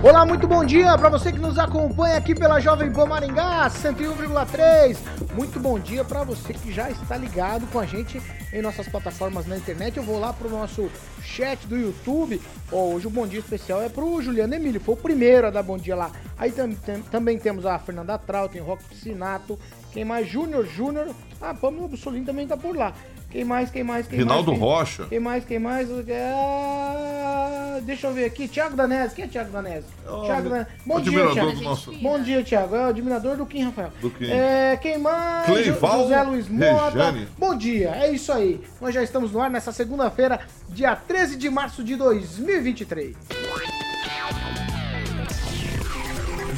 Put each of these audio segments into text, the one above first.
Olá, muito bom dia para você que nos acompanha aqui pela Jovem Pan Maringá 101,3. Muito bom dia para você que já está ligado com a gente em nossas plataformas na internet. Eu vou lá pro nosso chat do YouTube. Oh, hoje o bom dia especial é pro Juliano Emílio, foi o primeiro a dar bom dia lá. Aí tam, tam, também temos a Fernanda Trautem, Rock Piscinato, quem mais? Júnior Júnior. Ah, Pamela Bussolini também tá por lá. Quem mais, quem mais, quem Rinaldo mais? Quem, Rocha. Quem mais, quem mais? Ah, deixa eu ver aqui. Tiago Danese. Quem é Tiago Danese? Oh, Thiago Danese. Bom dia, do nosso- Bom dia, Tiago. É o admirador do Kim Rafael. Do Kim. É, quem mais? Cleival José Luiz Mota. Rejane. Bom dia, é isso aí. Nós já estamos no ar nessa segunda-feira, dia 13 de março de 2023.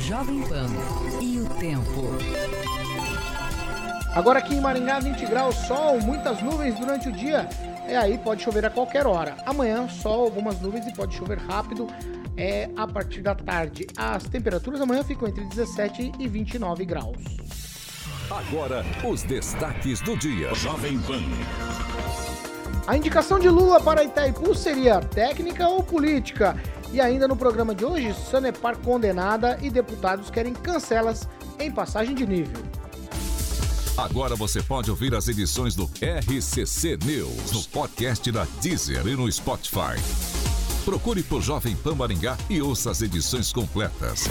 Jovem Pan e o tempo. Agora aqui em Maringá, 20 graus, sol, muitas nuvens durante o dia. É aí, pode chover a qualquer hora. Amanhã, sol, algumas nuvens e pode chover rápido é, a partir da tarde. As temperaturas amanhã ficam entre 17 e 29 graus. Agora, os destaques do dia. Jovem Pan. A indicação de Lula para Itaipu seria técnica ou política? E ainda no programa de hoje, Sanepar condenada e deputados querem cancelas em passagem de nível. Agora você pode ouvir as edições do RCC News no podcast da Deezer e no Spotify. Procure por Jovem Pan Maringá e ouça as edições completas.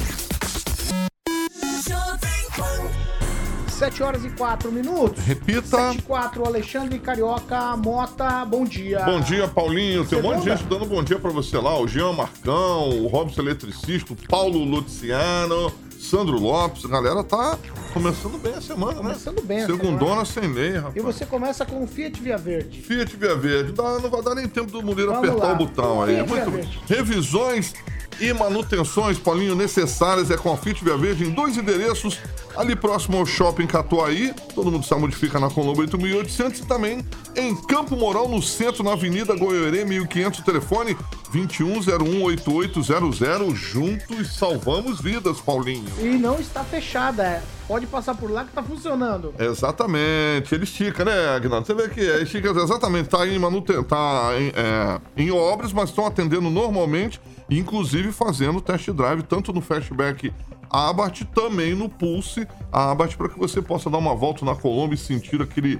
7 horas e 4 minutos. Repita. 7 e 4, Alexandre Carioca Mota, bom dia. Bom dia, Paulinho. Tem um monte de gente dando bom dia pra você lá. O Jean Marcão, o Robson Eletricista, o Paulo Luciano, Sandro Lopes. A galera tá começando bem a semana, né? Começando bem a Segundona sem lei, rapaz. E você começa com o Fiat Via Verde. Fiat Via Verde. Dá- não vai dar nem tempo do Vamos apertar lá. o botão aí. Fiat Muito Verde. Revisões e manutenções, Paulinho, necessárias é com a Fiat Via Verde em dois endereços, ali próximo ao Shopping Catuaí, todo mundo sabe onde fica na Colombo 8800 e também em Campo Mourão, no centro, na Avenida Goiorê 1500, telefone 21018800. Juntos salvamos vidas, Paulinho. E não está fechada, é. Pode passar por lá que tá funcionando. Exatamente, ele estica, né, Agnaldo? Você vê que é, estica exatamente, tá em manuten tá em, é, em obras, mas estão atendendo normalmente, inclusive fazendo test drive, tanto no Fastback Abarth, também no Pulse Abarth, para que você possa dar uma volta na Colômbia e sentir aquele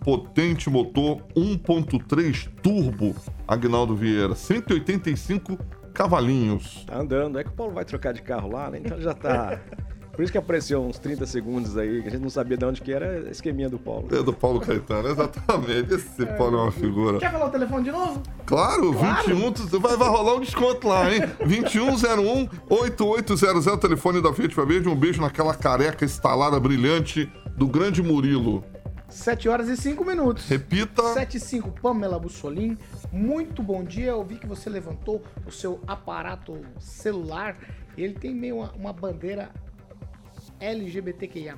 potente motor 1.3 turbo, Agnaldo Vieira, 185 cavalinhos. Tá andando. É que o Paulo vai trocar de carro lá, né? Então já tá. Por isso que apareceu uns 30 segundos aí, que a gente não sabia de onde que era, esqueminha do Paulo. É do Paulo Caetano, exatamente. Esse Paulo é uma figura. Quer falar o telefone de novo? Claro, 21, tu- vai, vai rolar um desconto lá, hein? 2101-8800, telefone da Fiat Verde. Um beijo naquela careca estalada brilhante do grande Murilo. 7 horas e 5 minutos. Repita. 7 e 5, Pamela Bussolim. Muito bom dia. Eu vi que você levantou o seu aparato celular. Ele tem meio uma, uma bandeira LGBTQIA.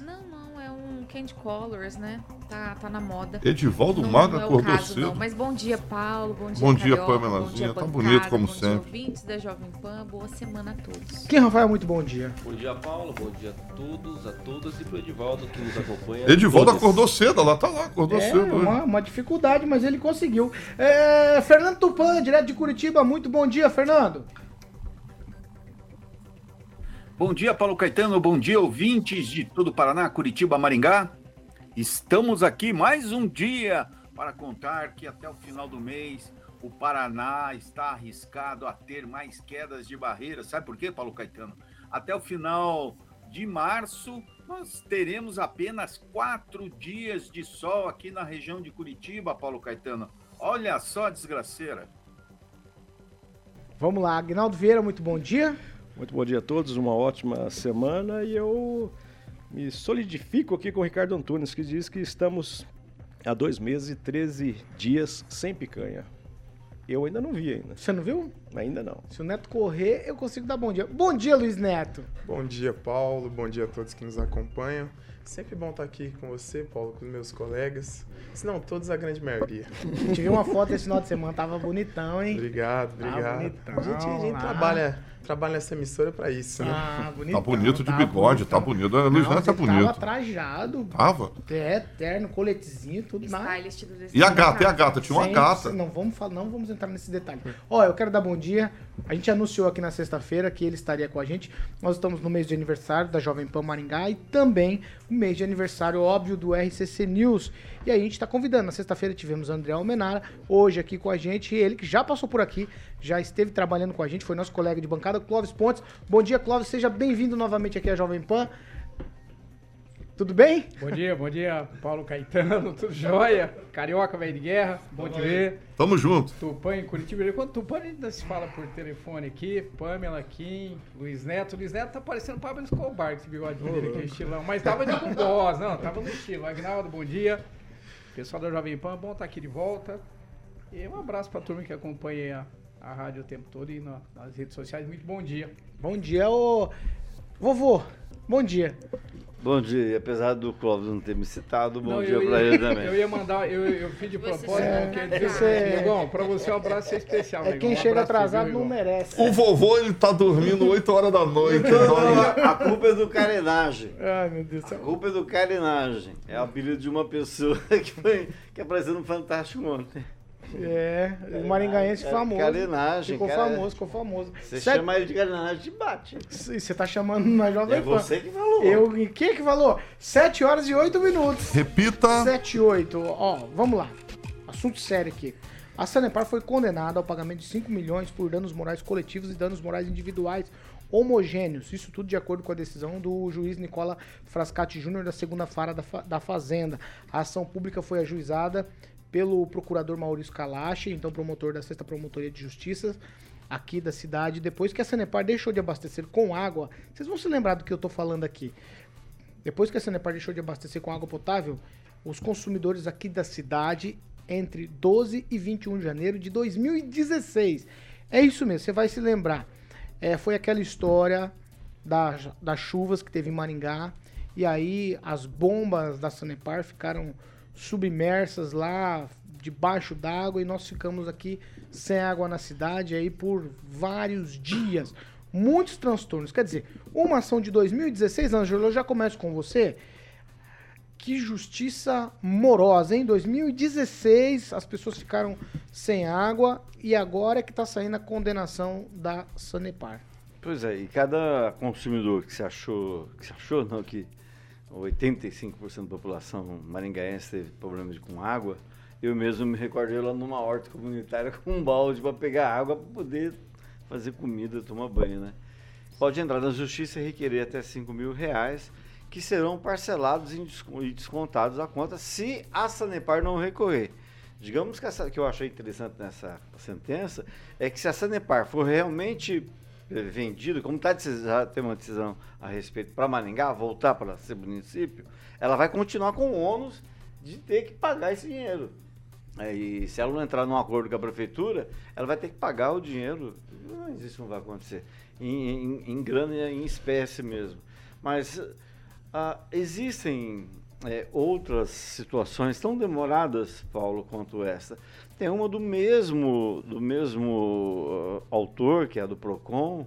Não, não, é um Candy Colors, né? Tá, tá na moda. Edivaldo não, Maga não é o acordou caso, cedo. não. Mas bom dia, Paulo. Bom dia, Bom dia, Carioca, Pamelazinha. Bom dia, Tá bonito, como bom dia, sempre. ouvintes da Jovem Pan. Boa semana a todos. Quem, Rafael? Muito bom dia. Bom dia, Paulo. Bom dia a todos, a todas e pro Edivaldo que nos acompanha. Edivaldo Todos. acordou cedo, ela tá lá, acordou É cedo. hoje. uma, uma dificuldade, mas ele conseguiu. É, Fernando Tupan, direto de Curitiba. Muito bom dia, Fernando. Bom dia, Paulo Caetano. Bom dia, ouvintes de todo o Paraná, Curitiba, Maringá. Estamos aqui mais um dia para contar que até o final do mês o Paraná está arriscado a ter mais quedas de barreira. Sabe por quê, Paulo Caetano? Até o final de março, nós teremos apenas quatro dias de sol aqui na região de Curitiba, Paulo Caetano. Olha só a desgraceira. Vamos lá, Agnaldo Vieira, muito bom dia. Muito bom dia a todos, uma ótima semana e eu me solidifico aqui com o Ricardo Antunes, que diz que estamos há dois meses e 13 dias sem picanha. Eu ainda não vi ainda. Você não viu? Ainda não. Se o Neto correr, eu consigo dar bom dia. Bom dia, Luiz Neto. Bom dia, Paulo. Bom dia a todos que nos acompanham. Sempre bom estar aqui com você, Paulo, com os meus colegas. Se não, todos a grande maioria. A gente viu uma foto esse final de semana, tava bonitão, hein? Obrigado, obrigado. bonitão a gente, a gente trabalha, trabalha nessa emissora pra isso, né? Ah, bonitão. Tá bonito de tá bigode, tá bonito. Luiz Não, Neto tá bonito. Tava trajado. Tava? É, terno, coletezinho, tudo do E a gata, e a gata? Tinha uma Sem- gata. Não vamos, falar, não vamos entrar nesse detalhe. Ó, eu quero dar bom dia. A gente anunciou aqui na sexta-feira que ele estaria com a gente. Nós estamos no mês de aniversário da Jovem Pan Maringá e também o mês de aniversário, óbvio, do RCC News. E aí a gente está convidando. Na sexta-feira tivemos André Almenara, hoje aqui com a gente. E ele que já passou por aqui, já esteve trabalhando com a gente, foi nosso colega de bancada, Clóvis Pontes. Bom dia, Clóvis. Seja bem-vindo novamente aqui à Jovem Pan. Tudo bem? Bom dia, bom dia, Paulo Caetano, tudo jóia? Carioca, velho de guerra, bom te ver. Tamo junto. Tupã em Curitiba. Quando Tupã ainda se fala por telefone aqui, Pamela Kim, Luiz Neto. Luiz Neto tá parecendo Pablo Escobar esse bigode dele aqui, estilão. Mas tava de voz, não, tava no estilo. Agnaldo, bom dia. Pessoal da Jovem Pan, bom estar aqui de volta. E um abraço pra turma que acompanha a, a rádio o tempo todo e na- nas redes sociais. Muito bom dia. Bom dia, ô. Vovô, bom dia. Bom dia, e apesar do Clóvis não ter me citado, bom Não, dia ia- ele também. Eu ia mandar, eu, eu fiz de propósito, é- não quer você- dizer. Negão, pra você um abraço especial, É negão. quem Um chega atrasado viu, não merece. O vovô, ele tá dormindo 8 horas da noite. Não, a, culpa é do carenagem. Ai, meu Deus do A culpa é do carenagem. É o apelido de uma pessoa que, foi, que apareceu no Fantástico ontem. É, o maringaense É, famoso. carenagem, Ficou cara. famoso, ficou famoso. Você Sete- chama ele de carenagem, te bate. Você tá chamando na Jovem É Pan. você que falou. Eu, quem que falou? 7 horas e 8 minutos. Repita. 7 e 8. Ó, vamos lá. Assunto sério aqui. A Sanepar foi condenada ao pagamento de 5 milhões por danos morais coletivos e danos morais individuais homogêneos. Isso tudo de acordo com a decisão do juiz Nicola Frascati Júnior da segunda vara da, Fa- da Fazenda. A ação pública foi ajuizada pelo procurador Maurício Kalache, então promotor da sexta promotoria de justiça aqui da cidade, depois que a Sanepar deixou de abastecer com água. Vocês vão se lembrar do que eu tô falando aqui. Depois que a Sanepar deixou de abastecer com água potável, os consumidores aqui da cidade, entre 12 e 21 de janeiro de 2016. É isso mesmo, você vai se lembrar. É, foi aquela história das, das chuvas que teve em Maringá. E aí as bombas da Sanepar ficaram submersas lá debaixo d'água e nós ficamos aqui sem água na cidade aí por vários dias. Muitos transtornos. Quer dizer, uma ação de 2016, Ângelo, eu já começo com você. Que justiça morosa, hein? 2016 as pessoas ficaram sem água e agora é que tá saindo a condenação da Sanepar. Pois é, e cada consumidor que se achou, que se achou não, que 85% da população maringaense teve problemas com água, eu mesmo me recordei lá numa horta comunitária com um balde para pegar água para poder fazer comida, tomar banho, né? Pode entrar na justiça e requerer até 5 mil reais, que serão parcelados e descontados à conta se a Sanepar não recorrer. Digamos que essa que eu achei interessante nessa sentença é que se a Sanepar for realmente eh, vendida, como está já tem uma decisão a respeito para Maringá voltar para ser município, ela vai continuar com o ônus de ter que pagar esse dinheiro. E se ela não entrar num acordo com a prefeitura, ela vai ter que pagar o dinheiro. Mas isso não vai acontecer. Em, em- em grana e em espécie mesmo. Mas ah, existem é, outras situações tão demoradas, Paulo, quanto essa. Tem uma do mesmo, do mesmo ah, autor, que é a do PROCON,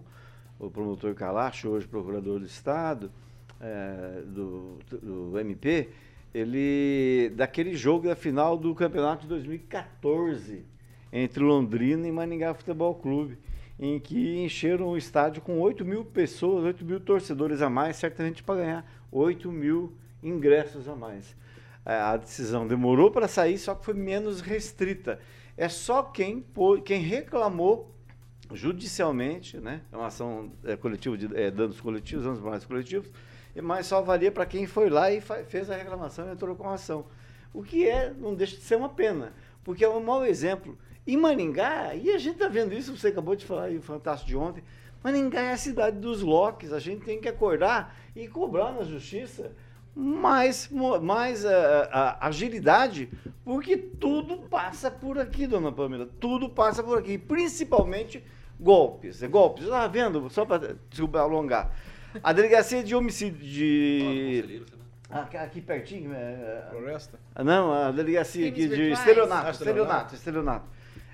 o promotor Calacho, hoje procurador do Estado, é, do, do MP, ele daquele jogo da final do campeonato de 2014 entre Londrina e Maningá Futebol Clube, em que encheram o estádio com 8 mil pessoas, 8 mil torcedores a mais, certamente para ganhar 8 mil ingressos a mais. É, A decisão demorou para sair, só que foi menos restrita. É só quem, quem reclamou judicialmente, né? É uma ação é, coletiva de é, danos coletivos, danos morais coletivos, mas só valia para quem foi lá e fez a reclamação e entrou com a ação. O que é, não deixa de ser uma pena, porque é um mau exemplo. Em Maringá, e a gente está vendo isso, você acabou de falar aí, o Fantástico de ontem, Maringá é a cidade dos locks, a gente tem que acordar e cobrar na justiça mais, mais ah, ah, agilidade, porque tudo passa por aqui, dona Pamela, tudo passa por aqui, principalmente golpes, é golpes. Ah, vendo, só para alongar. A delegacia de homicídio de. Aqui, aqui pertinho. É... Floresta? Ah, Não, a delegacia aqui de estelionato, estelionato. estelionato, estelionato.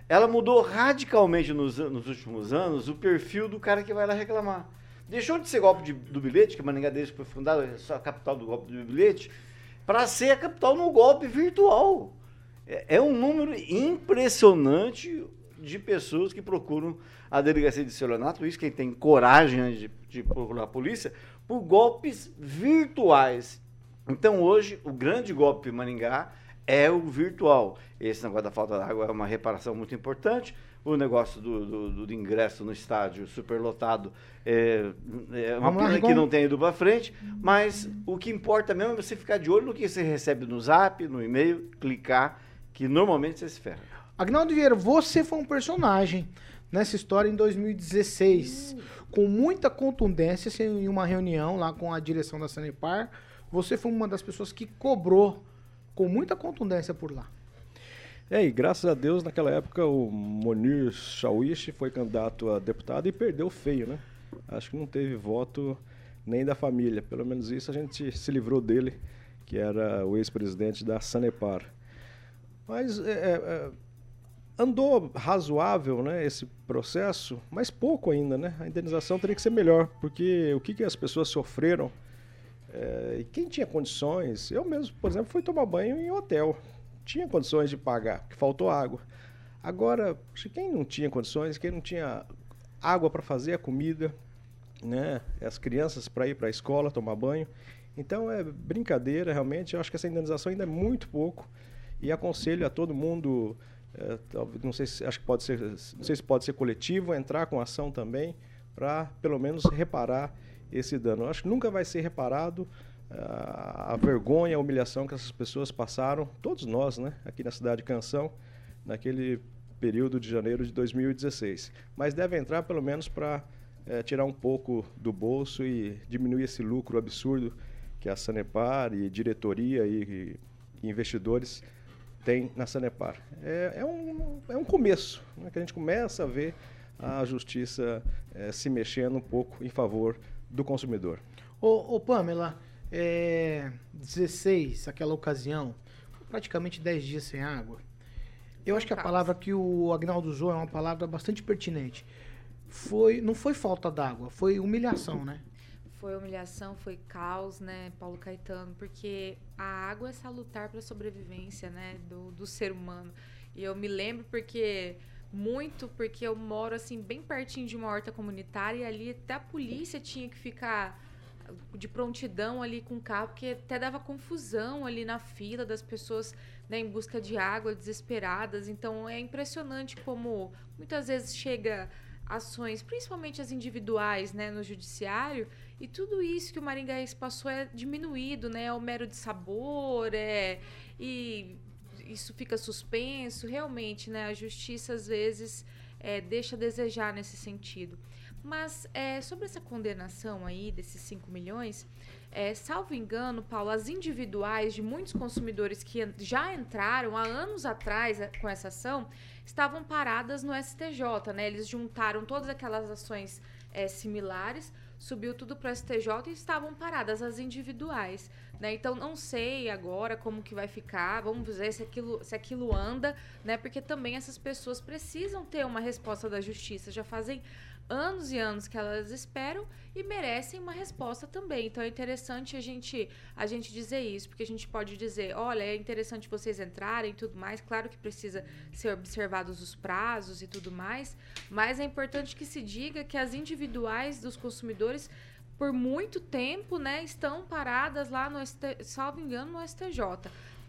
Ela mudou radicalmente nos, nos últimos anos o perfil do cara que vai lá reclamar. Deixou de ser golpe de- do bilhete, que Maringá desde que foi fundada, é a capital do golpe do bilhete, para ser a capital no golpe virtual. É, é um número impressionante de pessoas que procuram a delegacia de estelionato, isso quem tem coragem de, de procurar a polícia, por golpes virtuais. Então hoje o grande golpe em Maringá é o virtual. Esse negócio da falta d'água é uma reparação muito importante. O negócio do, do- do ingresso no estádio superlotado é, é uma pena que não tenha ido para frente, mas o que importa mesmo é você ficar de olho no que você recebe no zap, no e-mail, clicar, que normalmente você se ferra. Agnaldo Vieira, você foi um personagem nessa história em 2016. Com muita contundência, assim, em uma reunião lá com a direção da Sanepar, você foi uma das pessoas que cobrou com muita contundência por lá. É, e graças a Deus, naquela época, o Monir Shawish foi candidato a deputado e perdeu feio, né? Acho que não teve voto nem da família. Pelo menos isso a gente se livrou dele, que era o ex-presidente da Sanepar. Mas é, é, é, andou razoável né, esse processo, mas pouco ainda, né? A indenização teria que ser melhor, porque o que, que as pessoas sofreram é, e quem tinha condições, eu mesmo, por exemplo, fui tomar banho em hotel. Tinha condições de pagar, porque faltou água. Agora, que quem não tinha condições, quem não tinha água para fazer a comida, né? As crianças para ir para a escola tomar banho. Então é brincadeira, realmente. Eu acho que essa indenização ainda é muito pouco. E aconselho a todo mundo, talvez- não sei se acho que pode ser, não sei se pode ser coletivo, entrar com ação também para pelo menos reparar esse dano. Eu acho que nunca vai ser reparado a vergonha, a humilhação que essas pessoas passaram, todos nós, né, aqui na cidade de Canção, naquele período de janeiro de 2016. Mas deve entrar pelo menos para tirar um pouco do bolso e diminuir esse lucro absurdo que a Sanepar e diretoria e, e investidores têm na Sanepar. É, é um, é um começo, né, que a gente começa a ver a justiça eh, se mexendo um pouco em favor do consumidor. Ô, ô Pamela, é, 16, aquela ocasião, praticamente 10 dias sem água. Eu acho que a palavra que o Agnaldo usou é uma palavra bastante pertinente. Foi, não foi falta d'água, foi humilhação, né? Foi humilhação, foi caos, né, Paulo Caetano? Porque a água é salutar para a sobrevivência, né, do, do ser humano. E eu me lembro porque muito porque eu moro assim bem pertinho de uma horta comunitária e ali até a polícia tinha que ficar de prontidão ali com o carro, porque até dava confusão ali na fila das pessoas né, em busca de água, desesperadas. Então é impressionante como muitas vezes chega ações, principalmente as individuais, né, no judiciário, e tudo isso que o Maringaense passou é diminuído, né, é o mero de sabor, é e isso fica suspenso, realmente, né, a justiça às vezes é, deixa a desejar nesse sentido. Mas é, sobre essa condenação aí desses 5 milhões, é, salvo engano, Paulo, as individuais de muitos consumidores que já entraram há anos atrás eh, com essa ação estavam paradas no STJ, né? Eles juntaram todas aquelas ações eh, similares, subiu tudo para o STJ e estavam paradas as individuais, né? Então não sei agora como que vai ficar, vamos ver se aquilo, se aquilo anda, né? Porque também essas pessoas precisam ter uma resposta da justiça, já fazem anos e anos que elas esperam e merecem uma resposta também. Então é interessante a gente a gente dizer isso, porque a gente pode dizer, olha, é interessante vocês entrarem e tudo mais. Claro que precisa ser observados os prazos e tudo mais, mas é importante que se diga que as individuais dos consumidores por muito tempo, né, estão paradas lá no salvo engano, no STJ,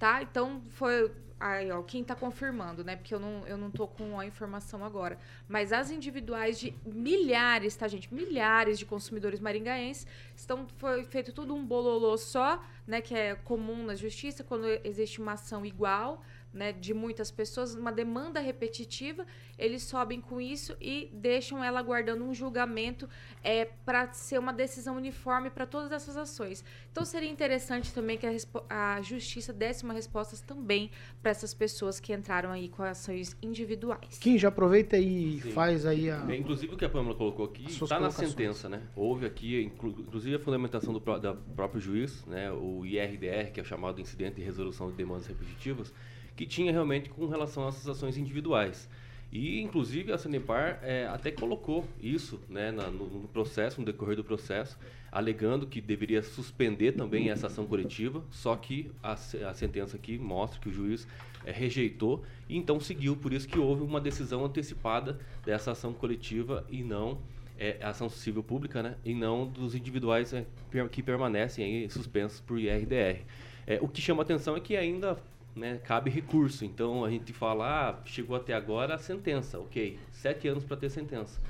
tá? Então foi aí, ó, quem tá confirmando, né? Porque eu não, eu não tô com a informação agora. Mas as individuais de milhares, tá, gente? Milhares de consumidores maringaenses estão foi feito tudo um bololô só, né, que é comum na justiça quando existe uma ação igual né, de muitas pessoas, uma demanda repetitiva, eles sobem com isso e deixam ela aguardando um julgamento é, para ser uma decisão uniforme para todas essas ações. Então seria interessante também que a, a justiça desse uma resposta também para essas pessoas que entraram aí com ações individuais. Kim, já aproveita e Sim. faz aí a. É, inclusive o que a Pâmela colocou aqui está na sentença, né? Houve aqui, inclu- inclusive a fundamentação do da próprio juiz, né? O IRDR, que é o chamado Incidente de Resolução de Demandas Repetitivas, que tinha realmente com relação às ações individuais. E, inclusive, a Sanepar eh, até colocou isso né, na- no, no processo, no decorrer do processo, alegando que deveria suspender também essa ação coletiva, só que a, a sentença aqui mostra que o juiz eh, rejeitou e então seguiu, por isso que houve uma decisão antecipada dessa ação coletiva e não eh, ação civil pública, né, e não dos individuais per- que permanecem aí suspensos por IRDR. Eh, o que chama atenção é que ainda né, cabe recurso. Então a gente fala, ah, chegou até agora a sentença, ok, sete anos para ter sentença.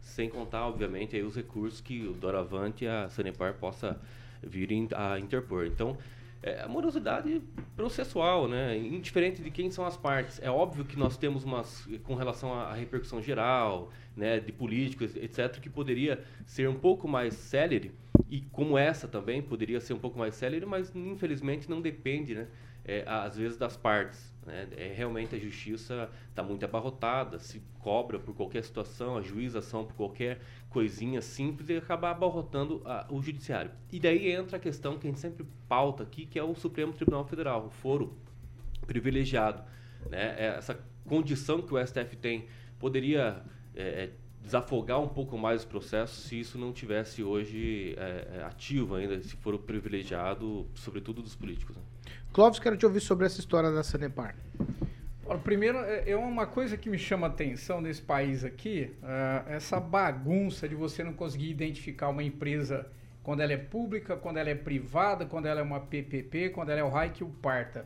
Sem contar, obviamente, aí os recursos que o Doravante e a Sanepar possa vir a interpor. Então, é morosidade processual, né? Indiferente de quem são as partes. É óbvio que nós temos umas, com relação à repercussão geral, né, de políticos, etc., que poderia ser um pouco mais célere, e como essa também poderia ser um pouco mais célere, mas infelizmente não depende, né? É, às vezes das partes. Né? É, realmente a justiça está muito abarrotada, se cobra por qualquer situação, a juização por qualquer coisinha simples e acaba abarrotando a- o judiciário. E daí entra a questão que a gente sempre pauta aqui, que é o Supremo Tribunal Federal, o foro privilegiado. Né? É, Essa condição que o STF tem poderia é, é, desafogar um pouco mais os processos se isso não tivesse hoje é, é, ativo ainda, se for privilegiado, sobretudo dos políticos. né? Clóvis, quero te ouvir sobre essa história da Sanepar. Primeiro, é é uma coisa que me chama atenção nesse país aqui, ah, essa bagunça de você não conseguir identificar uma empresa quando ela é pública, quando ela é privada, quando ela é uma PPP, quando ela é o RAI que o parta.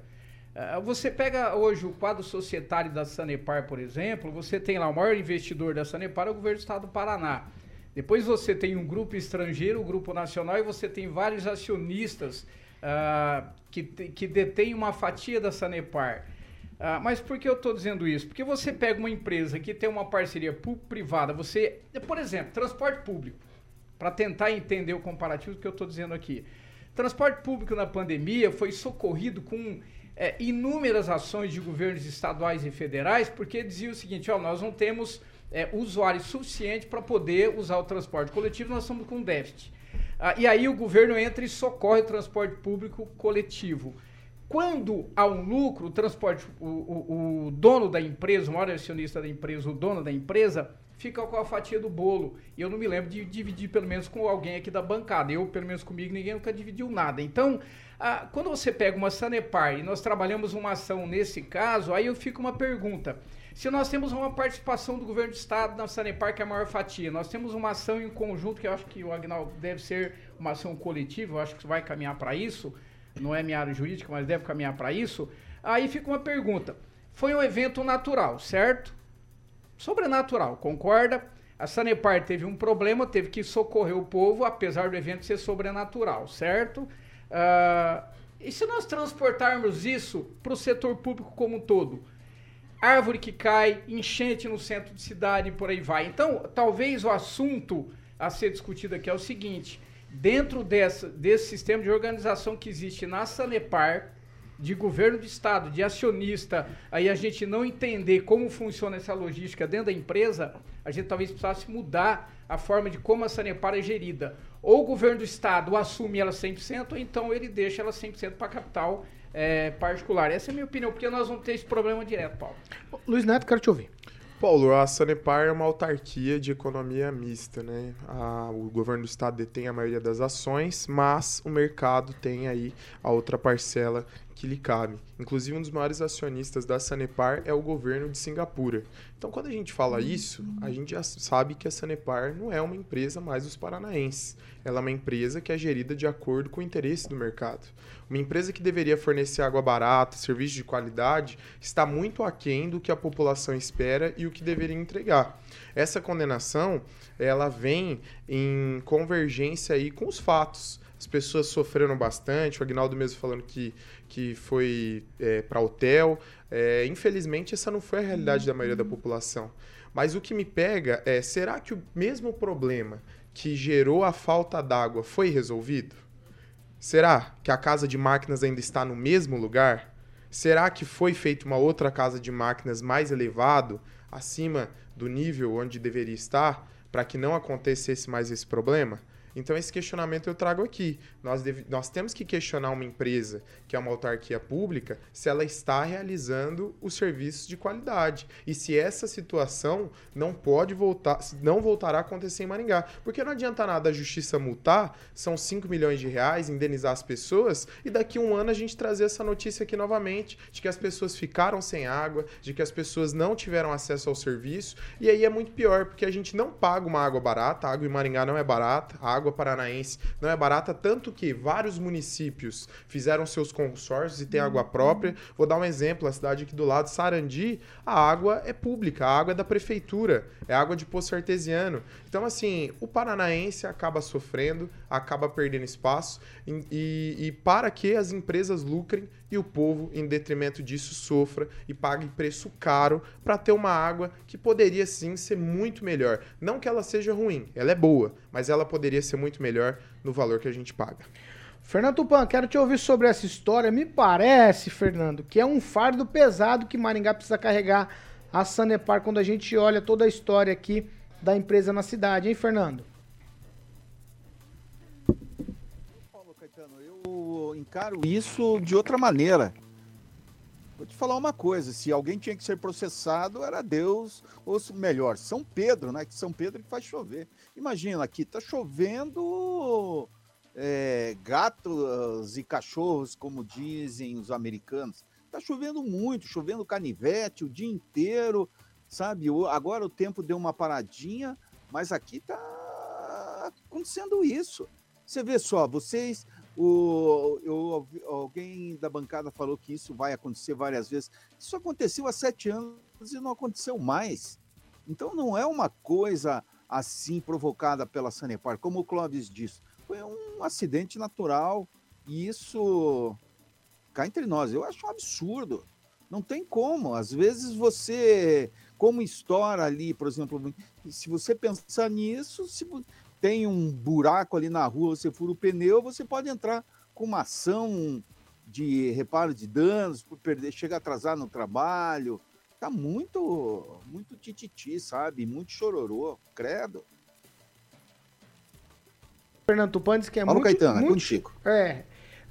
Ah, Você pega hoje o quadro societário da Sanepar, por exemplo, você tem lá o maior investidor da Sanepar, é o governo do estado do Paraná. Depois você tem um grupo estrangeiro, o grupo nacional, e você tem vários acionistas ah, que, que detêm uma fatia da Sanepar. Ah, mas por que eu estou dizendo isso? Porque você pega uma empresa que tem uma parceria público-privada, você, por exemplo, transporte público, para tentar entender o comparativo do que eu estou dizendo aqui. Transporte público na pandemia foi socorrido com eh, inúmeras ações de governos estaduais e federais, porque dizia o seguinte: ó, nós não temos eh, usuário suficiente para poder usar o transporte coletivo, nós estamos com déficit. Ah, e aí o governo entra e socorre o transporte público coletivo. Quando há um lucro, o transporte, o, o- o dono da empresa, o maior acionista da empresa, o dono da empresa, fica com a fatia do bolo. E eu não me lembro de dividir, pelo menos, com alguém aqui da bancada. Eu, pelo menos comigo, ninguém nunca dividiu nada. Então, ah, quando você pega uma Sanepar e nós trabalhamos uma ação nesse caso, aí eu fico uma pergunta. Se nós temos uma participação do governo do estado na Sanepar, que é a maior fatia, nós temos uma ação em conjunto, que eu acho que o Agnaldo deve ser uma ação coletiva, eu acho que vai caminhar para isso, não é minha área jurídica, mas deve caminhar para isso. Aí fica uma pergunta. Foi um evento natural, certo? Sobrenatural, concorda? A Sanepar teve um problema, teve que socorrer o povo, apesar do evento ser sobrenatural, certo? Ah, e se nós transportarmos isso para o setor público como um todo? Árvore que cai, enchente no centro de cidade e por aí vai. Então, talvez o assunto a ser discutido aqui é o seguinte: dentro dessa, desse sistema de organização que existe na Sanepar, de governo de estado, de acionista, aí a gente não entender como funciona essa logística dentro da empresa, a gente talvez precisasse mudar a forma de como a Sanepar é gerida. Ou o governo do estado assume ela 100%, ou então ele deixa ela 100% para capital eh, particular. Essa é a minha opinião, porque nós vamos ter esse problema direto, Paulo. Luiz Neto, quero te ouvir. Paulo, a Sanepar é uma autarquia de economia mista, né? A- o governo do estado detém a maioria das ações, mas o mercado tem aí a outra parcela que lhe cabe. Inclusive, um dos maiores acionistas da Sanepar é o governo de Singapura. Então, quando a gente fala isso, a gente já sabe que a Sanepar não é uma empresa mais dos paranaenses. Ela é uma empresa que é gerida de acordo com o interesse do mercado. Uma empresa que deveria fornecer água barata, serviço de qualidade, está muito aquém do que a população espera e o que deveria entregar. Essa condenação, ela vem em convergência aí com os fatos. As pessoas sofreram bastante. O Agnaldo mesmo falando que, que foi é, para hotel. É, infelizmente, essa não foi a realidade da maioria da população. Mas o que me pega é: será que o mesmo problema que gerou a falta d'água foi resolvido? Será que a casa de máquinas ainda está no mesmo lugar? Será que foi feita uma outra casa de máquinas mais elevado, acima do nível onde deveria estar, para que não acontecesse mais esse problema? Então, esse questionamento eu trago aqui. Nós, deve, nós temos que questionar uma empresa que é uma autarquia pública se ela está realizando os serviços de qualidade. E se essa situação não pode voltar, não voltará a acontecer em Maringá. Porque não adianta nada a justiça multar, são 5 milhões de reais, indenizar as pessoas, e daqui um ano a gente trazer essa notícia aqui novamente, de que as pessoas ficaram sem água, de que as pessoas não tiveram acesso ao serviço. E aí é muito pior, porque a gente não paga uma água barata, a água em Maringá não é barata, a água paranaense não é barata, tanto que vários municípios fizeram seus consórcios e têm água própria. Vou dar um exemplo, a cidade aqui do lado, Sarandi, a água é pública, a água é da prefeitura, é água de poço artesiano. Então, assim, o paranaense acaba sofrendo, acaba perdendo espaço e, e, e para que as empresas lucrem e o povo, em detrimento disso, sofra e pague preço caro para ter uma água que poderia sim ser muito melhor. Não que ela seja ruim, ela é boa, mas ela poderia ser muito melhor no valor que a gente paga. Fernando Tupan, quero te ouvir sobre essa história. Me parece, Fernando, que é um fardo pesado que Maringá precisa carregar a Sanepar quando a gente olha toda a história aqui da empresa na cidade, hein, Fernando? Paulo Caetano, eu encaro isso de outra maneira. Vou te falar uma coisa: se alguém tinha que ser processado, era Deus, ou melhor, São Pedro, né? Que São Pedro que faz chover. Imagina aqui, tá chovendo é, gatos e cachorros, como dizem os americanos. Tá chovendo muito, chovendo canivete o dia inteiro, sabe? Agora o tempo deu uma paradinha, mas aqui tá acontecendo isso. Você vê só, vocês, o, eu, alguém da bancada falou que isso vai acontecer várias vezes. Isso aconteceu há sete anos e não aconteceu mais. Então não é uma coisa assim provocada pela Sanepar, como o Clóvis disse. Foi um acidente natural e isso cá entre nós, eu acho um absurdo. Não tem como. Às vezes você, como estoura ali, por exemplo, se você pensar nisso, se tem um buraco ali na rua, você fura o pneu, você pode entrar com uma ação de reparo de danos por perder, chega atrasar no trabalho. Tá muito, muito tititi, sabe? Muito chororô, credo. Fernando Tupan que é Paulo muito... Caetano, é muito, contigo. É,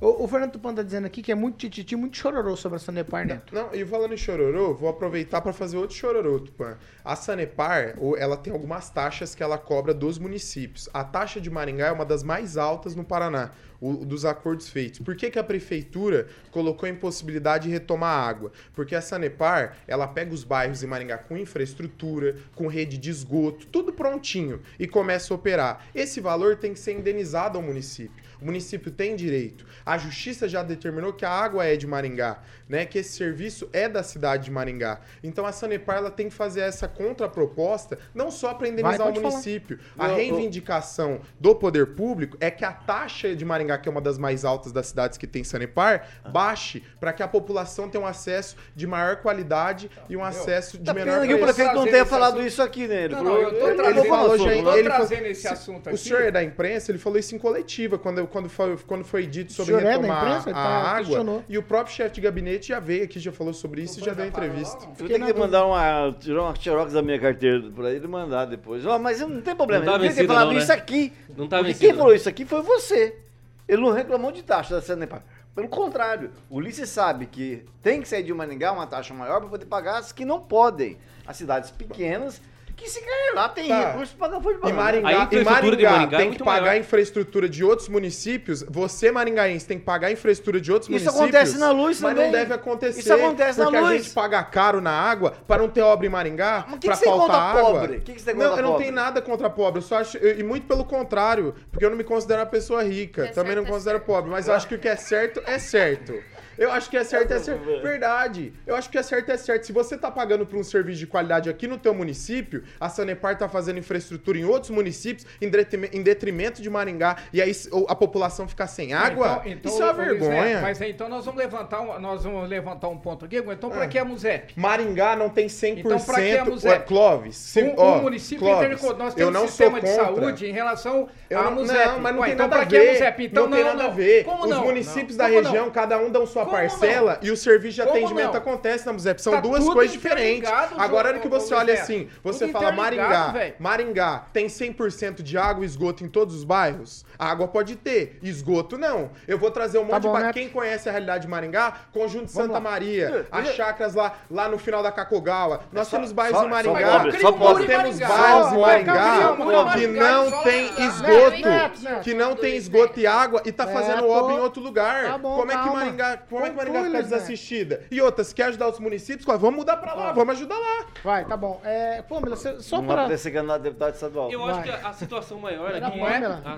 o, o Fernando Tupan tá dizendo aqui que é muito tititi, muito chororô sobre a Sanepar Neto. Não, e falando em chororô, vou aproveitar para fazer outro chororô, Tupan. A Sanepar, ela tem algumas taxas que ela cobra dos municípios. A taxa de Maringá é uma das mais altas no Paraná, o, dos acordos feitos. Por que, que a prefeitura colocou a impossibilidade de retomar a água? Porque a Sanepar, ela pega os bairros em Maringá com infraestrutura, com rede de esgoto, tudo prontinho, e começa a operar. Esse valor tem que ser indenizado ao município. O município tem direito. A justiça já determinou que a água é de Maringá, né? Que esse serviço é da cidade de Maringá. Então a Sanepar ela tem que fazer essa contraproposta, não só para indenizar Vai, o pode falar. município. A reivindicação do poder público é que a taxa de Maringá, que é uma das mais altas das cidades que tem Sanepar, baixe para que a população tenha um acesso de maior qualidade e um acesso de Tá menor pena que o preço. prefeito não tenha falado assunto. isso aqui, né? Ele Não, falou, não, eu tô ele trazendo- falou, ele trazendo esse assunto O aqui. senhor é da imprensa, ele falou isso em coletiva, quando, quando, foi, quando foi dito sobre é da retomar imprensa? Ele a tá- água. questionou. E o próprio chefe de gabinete já veio aqui, já falou sobre isso e já deu entrevista. Eu tenho que mandar uma, tirar uma xerox da minha carteira pra ele mandar depois. Mas não tem problema, Não tá ele devia ter vencido falado não, né? isso aqui. Não tá porque vencido, quem falou não. isso aqui foi você. Ele não reclamou de taxa da Sanepar. Pelo contrário, o Ulisses sabe que tem que sair de Maningá uma taxa maior para poder pagar as que não podem. As cidades pequenas, que se cair lá tem Tá. recursos para pagar pagamento. A Maringá, de Maringá Maringá é tem muito que pagar maior. a infraestrutura de outros municípios. Você, maringaense, tem que pagar a infraestrutura de outros Isso municípios. acontece na luz Mas também. não deve acontecer. Isso acontece na porque a luz. gente paga caro na água para não ter obra em Maringá, Mas que para faltar água. pobre? Que que você tem não, eu não pobre? tenho nada contra pobre. Eu só acho, eu- e muito pelo contrário, porque eu não me considero uma pessoa rica. É também certo, não é considero certo. pobre. Mas eu acho que o que é certo é certo. Eu acho que é certo é certo. Verdade. Eu acho que é certo é certo. Se você tá pagando por um serviço de qualidade aqui no teu município, a Sanepar tá fazendo infraestrutura em outros municípios, em detrime- em detrimento de Maringá, e aí a população fica sem água, Então- então, isso é uma vergonha. Mas aí, então nós vamos levantar um, nós vamos levantar um ponto aqui. Então, pra que a MUSEP? Maringá não tem 100%. Então, pra que a MUSEP? Clóvis, se, um, ó, um município Clóvis, interco- Nós temos não um sistema de saúde em relação Eu à não, MUSEP. não, mas não Ué, tem então, nada a pra que a ver. MUSEP? Então, não tem nada a ver. Como Os não? municípios Não. da Como região, não? cada um dão sua Como parcela e o serviço de Como atendimento não? acontece na MUSEP. São Tá duas coisas diferentes. Agora, que você olha assim, você Tudo fala Maringá. velho. Maringá tem 100% de água e esgoto em todos os bairros? Água pode ter, esgoto não. Eu vou trazer um Tá monte bom, de... Neto. Quem conhece a realidade de Maringá, Conjunto Vamos Santa lá. Maria, as chacras lá, lá no final da Cacogawa. Nós só- temos bairros só- em só Maringá. pobre, só Nós temos bairros Só em Maringá Maringá, que Maringá, não só tem esgoto que não tem esgoto e água e tá fazendo obra em outro lugar. Tá bom, como é que. Maringá, como é que Maringá fica desassistida? E outra, se quer ajudar os municípios, vamos mudar pra lá, vamos ajudar lá. Vai, tá bom. É, Pamela, você- só Não vai para... poder ser candidato a deputado estadual. Eu acho que a, situação maior aqui... Pamela. Ah, tá.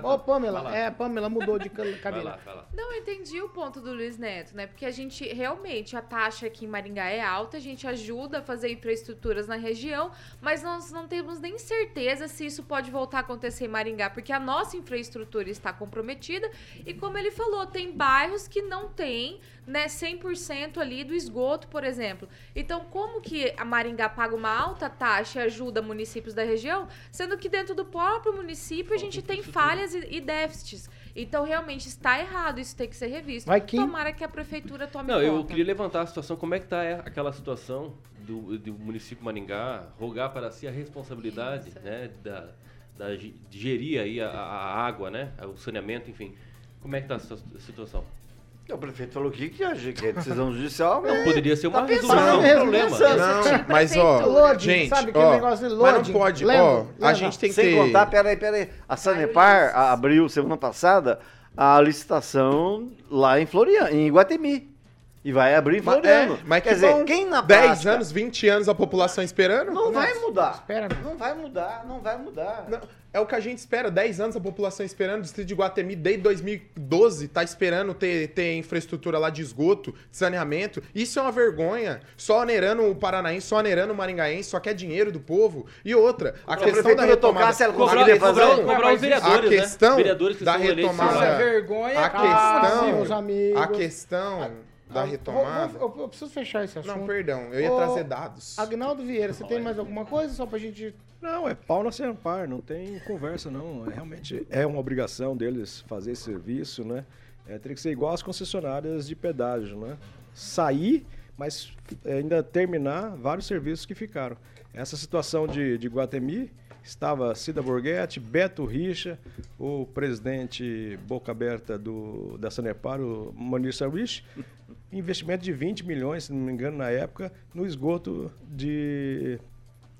Pamela, é, Pamela mudou de ca- Vai cadeira. lá, vai lá. Não, eu entendi o ponto do Luiz Neto, né? Porque a gente realmente, a taxa aqui em Maringá é alta, a gente ajuda a fazer infraestruturas na região, mas nós não temos nem certeza se isso pode voltar a acontecer em Maringá, porque a nossa infraestrutura está comprometida e, como ele falou, tem bairros que não tem né, 100% ali do esgoto, por exemplo. Então, como que a Maringá paga uma alta taxa e ajuda municípios da região, sendo que dentro do próprio município a gente tem falhas e, e déficits. Então, realmente está errado, isso tem que ser revisto. Vai, Kim. Tomara que a prefeitura tome Não, eu conta. queria levantar a situação, como é que está aquela situação do, do município Maringá, rogar para si a responsabilidade né, da, da, de gerir aí a, a água, né, o saneamento, enfim. Como é que está a situa- situação? O prefeito falou que, que, é- que é decisão judicial, Não, mas... poderia ser uma Tá resolução pensando do mesmo, problema. pensando. Não, mas ó, Loading, gente, sabe aquele ó, negócio de mas não pode, Lembra? ó, a Lembra? gente tem que Sem ter... contar, peraí, peraí. A Sanepar a- abriu semana passada a licitação lá em Floriano, em Iguatemi. E vai abrir Floriano. é, mas Quer que dizer, bom. quem na 10 prática anos, 20 anos a população esperando? não vai mudar. Espera, não. Não vai mudar, não vai mudar. Não, é o que a gente espera, 10 anos a população esperando, o distrito de Guatemi desde 2012 tá esperando ter, ter infraestrutura lá de esgoto, de saneamento. Isso é uma vergonha. Só onerando o Paranaense, só onerando o Maringaense, só quer dinheiro do povo. E outra, a a questão da retomada... ela Cobrar, conseguiria fazer. cobrar, Não, os vereadores, a questão né? Vereadores que da eleitos retomada- Isso lá. é vergonha. A questão, meus amigos. a questão da Vou- retomada... vou- eu, eu preciso fechar esse assunto. Não, perdão, eu ia Ô, trazer dados. Agnaldo Vieira, você tem mais alguma coisa só pra gente... Não, é pau na Sanepar, não tem conversa não. É, realmente é uma obrigação deles fazer esse serviço, né? É, teria que ser igual às concessionárias de pedágio, né? Sair, mas ainda terminar vários serviços que ficaram. Essa situação de, de Guatemi estava Cida Borghetti, Beto Richa, o presidente boca aberta do, da Sanepar, o Manir Sarwich, investimento de 20 milhões, se não me engano, na época, no esgoto de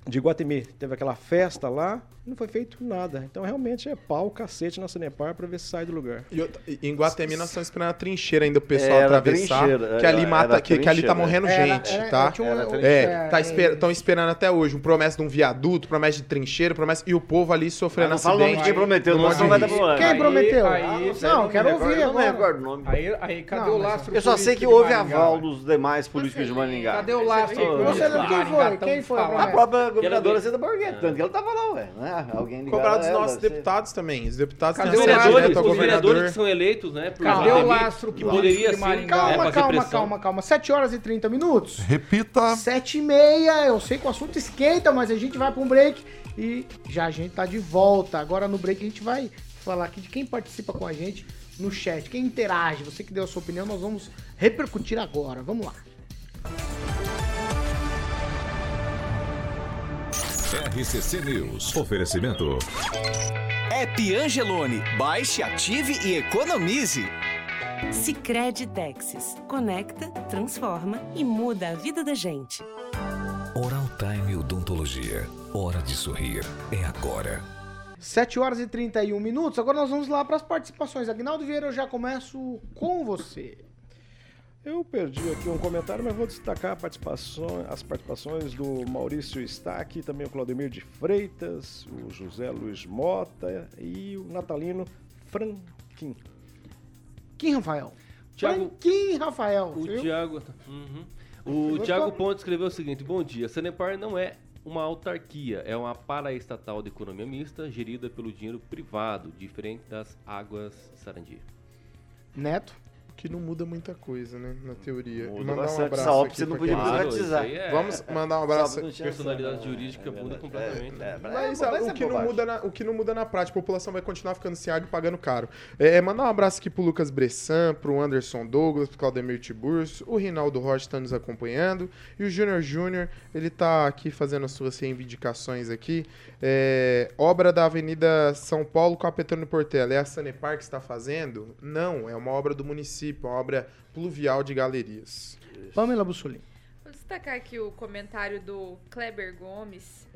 de Guatemi. Teve aquela festa lá, não foi feito nada. Então realmente é pau, cacete na Sanepar pra ver se sai do lugar. E e em Guatemi nós estamos esperando a trincheira ainda o pessoal Era atravessar. trincheira, que ali era- mata, era que, que ali tá morrendo Era- gente, era- tá? um- Era um- É, tá é, estão esperando até hoje um promessa de um viaduto, promessa de trincheira, promessa e o povo ali sofrendo Não de acidente. quem prometeu, não, de vai dar problema. Quem Aí- prometeu? aí- Ah, não, me quero ouvir eu Não me agora. recordo o nome. Aí, aí cadê Não, o lastro Eu só sei que houve aval dos demais políticos de Maringá. Cadê o lastro Você de quem foi? Quem foi. A própria governadora ver. Cida Borghetti, tanto que ela tava lá, ué. Né? Alguém Cobrar dos nossos você- deputados também. Os deputados Cadê têm o acesso vereadores? direto ao Os vereadores que são eleitos, né? por Cadê o lastro que poderia Maringá? né, Calma, calma, pressão. calma, calma. 7 horas e 30 minutos. Repita. 7 e meia, eu sei que o assunto esquenta, mas a gente vai para um break e já a gente tá de volta. Agora no break a gente vai falar aqui de quem participa com a gente no chat, quem interage, você que deu a sua opinião, nós vamos repercutir agora. Vamos lá. RCC News. Oferecimento. App Angelone. Baixe, ative e economize. Sicredi Texas. Conecta, transforma e muda a vida da gente. Oral Time Odontologia. Hora de sorrir. É agora. 7 horas e 31 minutos. Agora nós vamos lá para as participações. Agnaldo Vieira, eu já começo com você. Eu perdi aqui um comentário, mas vou destacar a participação- as participações do Maurício Stack, também o Claudemir de Freitas, o José Luiz Mota e o natalino Franquim. Kim Rafael. Thiago- Franquim Rafael. O viu? Thiago. Uhum. O Gostou? Thiago Ponte escreveu o seguinte: Bom dia. Sanepar não é uma autarquia, é uma paraestatal de economia mista gerida pelo dinheiro privado, diferente das águas de Sarandi. Neto. Que não muda muita coisa, né? Na teoria. E Muda mandar um bastante. abraço Saop aqui você não podia privatizar. é- Vamos mandar um abraço. Personalidade essa, jurídica é muda verdade. completamente. É, é, Mas, é, o, é que não muda na, o que não muda na prática, a população vai continuar ficando sem água e pagando caro. É, mandar um abraço aqui pro Lucas Bressan, pro Anderson Douglas, pro Claudemir Tiburcio, o Rinaldo Rocha está nos acompanhando, e o Júnior Júnior, ele tá aqui fazendo as suas reivindicações aqui. É, obra da Avenida São Paulo com a Petrônio Portela, é a Sanepar que está fazendo? Não, é uma obra do município, uma obra pluvial de galerias. Pamela Bussolini. Vou destacar aqui o comentário do Kleber Gomes,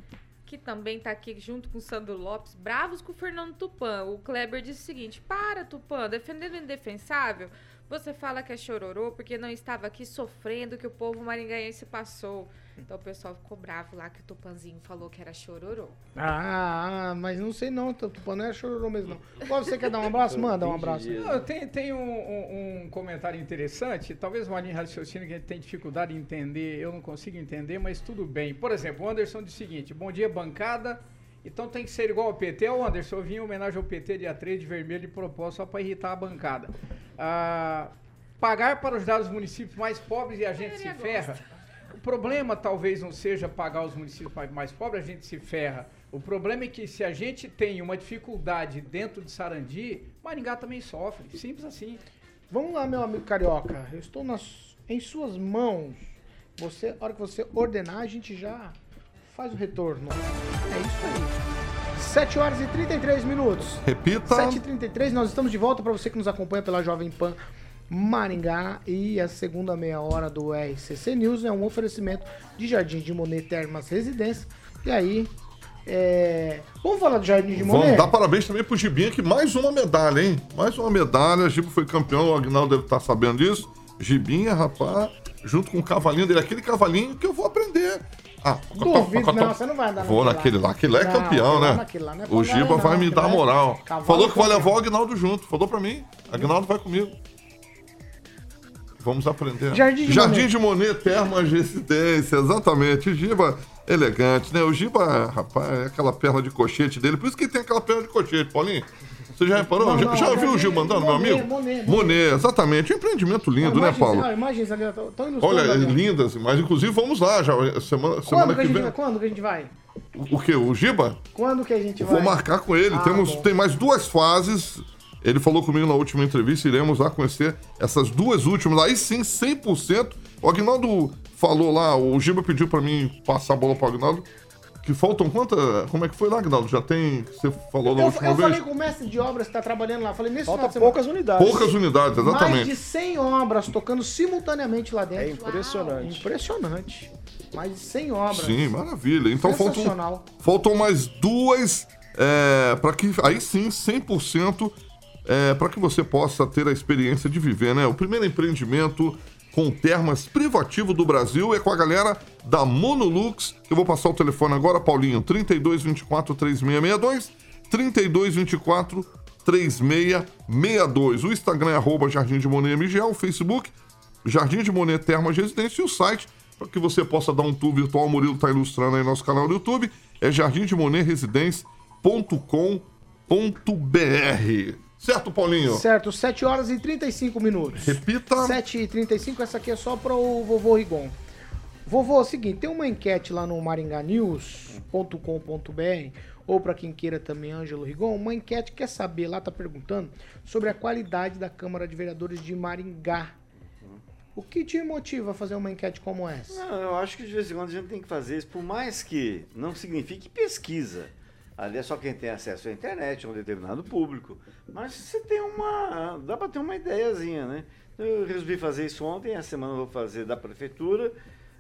que também tá aqui junto com o Sandro Lopes, bravos com o Fernando Tupan. O Kleber disse o seguinte: Para, Tupan, defendendo o indefensável, você fala que é chororô porque não estava aqui sofrendo o que o povo maringaense passou. Então o pessoal ficou bravo lá que o Tupanzinho falou que era chororô. Ah, ah, mas não sei não, Tupã não é chororô mesmo não. Você quer dar um abraço? Manda um abraço. Não, tem tem um, um- um comentário interessante, talvez uma linha de raciocínio que a gente tem dificuldade de entender, eu não consigo entender, mas tudo bem. Por exemplo, o Anderson diz o seguinte: bom dia, bancada. Então tem que ser igual ao PT. Ô Anderson, eu vim em homenagem ao PT dia 3 de vermelho de propósito só para irritar a bancada. Ah, pagar para ajudar os municípios mais pobres e a gente se ferra. O problema talvez não seja pagar os municípios mais- pobres, a gente se ferra. O problema é que se a gente tem uma dificuldade dentro de Sarandi, Maringá também sofre. Simples assim. Vamos lá, meu amigo carioca. Eu estou nas, em suas mãos. Você, a hora que você ordenar, a gente já faz o retorno. É isso aí. 7 horas e 33 minutos. Repita. 7h33, nós estamos de volta para você que nos acompanha pela Jovem Pan Maringá e a segunda meia hora do RCC News é um oferecimento de Jardim de Monet Termas Residência. E aí, é... vamos falar do Jardim de Monet? Vamos dar parabéns também pro Gibinha, que mais uma medalha, hein? Mais uma medalha. Gibo foi campeão, o Agnaldo deve estar sabendo disso. Gibinha, rapaz, junto com o cavalinho dele, aquele cavalinho que eu vou aprender. Ah, Duvido, não, você não vai andar Vou naquele lá, aquele lá é Não, campeão, né? lá é o Giba vai me dar é moral. Falou que vai levar o Agnaldo junto. Falou pra mim. Agnaldo vai comigo. Vamos aprender. Jardim de Jardim Monet. de Monet, Termas Residência, exatamente. Giba, elegante, né? O Giba, rapaz, é aquela perna de cochete dele. Por isso que tem aquela perna de cochete, Paulinho. Você já reparou? Não, já não, já ouviu o Gil mandando, meu amigo? Monet, Monet, exatamente. Um empreendimento lindo, Não, né, Paulo? Imagina, isso ali, estão ilustrando Olha, ali, ó. lindas, mas inclusive vamos lá, já semana, Quando semana que, que vem. vai? Quando que a gente vai? O, o quê? O Giba? Quando que a gente vai? vou marcar com ele. Ah, Temos, bom. tem mais duas fases. Ele falou comigo na última entrevista, iremos lá conhecer essas duas últimas. Aí sim, 100%. O Agnaldo falou lá, o Giba pediu pra mim passar a bola pro Agnaldo. Que faltam quantas. Como é que foi lá, Agnaldo? Já tem. Você falou da Eu, última eu vez? falei com o mestre de obras que tá trabalhando lá. Falei, nesse Falta poucas unidades. Poucas unidades, Mais de exatamente. 100 obras tocando simultaneamente lá dentro. É impressionante. Impressionante. Mais de 100 obras. Sim, maravilha. Então faltam, faltam mais duas é, para que aí sim 100% é, para que você possa ter a experiência de viver, né? O primeiro empreendimento com termas privativo do Brasil é com a galera da Monolux. Eu vou passar o telefone agora, Paulinho, 3224 3662, 3224 3662. O Instagram é arroba Jardim de Monet o Facebook Jardim de Monet Termas Residência e o site para que você possa dar um tour virtual. O Murilo está ilustrando aí nosso canal do YouTube. É jardimdemonetresidencia.com.br. Certo, Paulinho? Certo, 7 horas e 35 minutos. Repita. 7 e 35 essa aqui é só para o vovô Rigon. Vovô, é o seguinte, tem uma enquete lá no maringanews.com.br ou para quem queira também, Ângelo Rigon, uma enquete que quer saber, lá tá perguntando sobre a qualidade da Câmara de Vereadores de Maringá. O que te motiva a fazer uma enquete como essa? Não, eu acho que de vez em quando a gente tem que fazer isso, por mais que não signifique pesquisa. Ali é só quem tem acesso à internet, a um determinado público. Mas você tem uma. dá para ter uma ideiazinha, né? Eu resolvi fazer isso ontem, a semana eu vou fazer da prefeitura,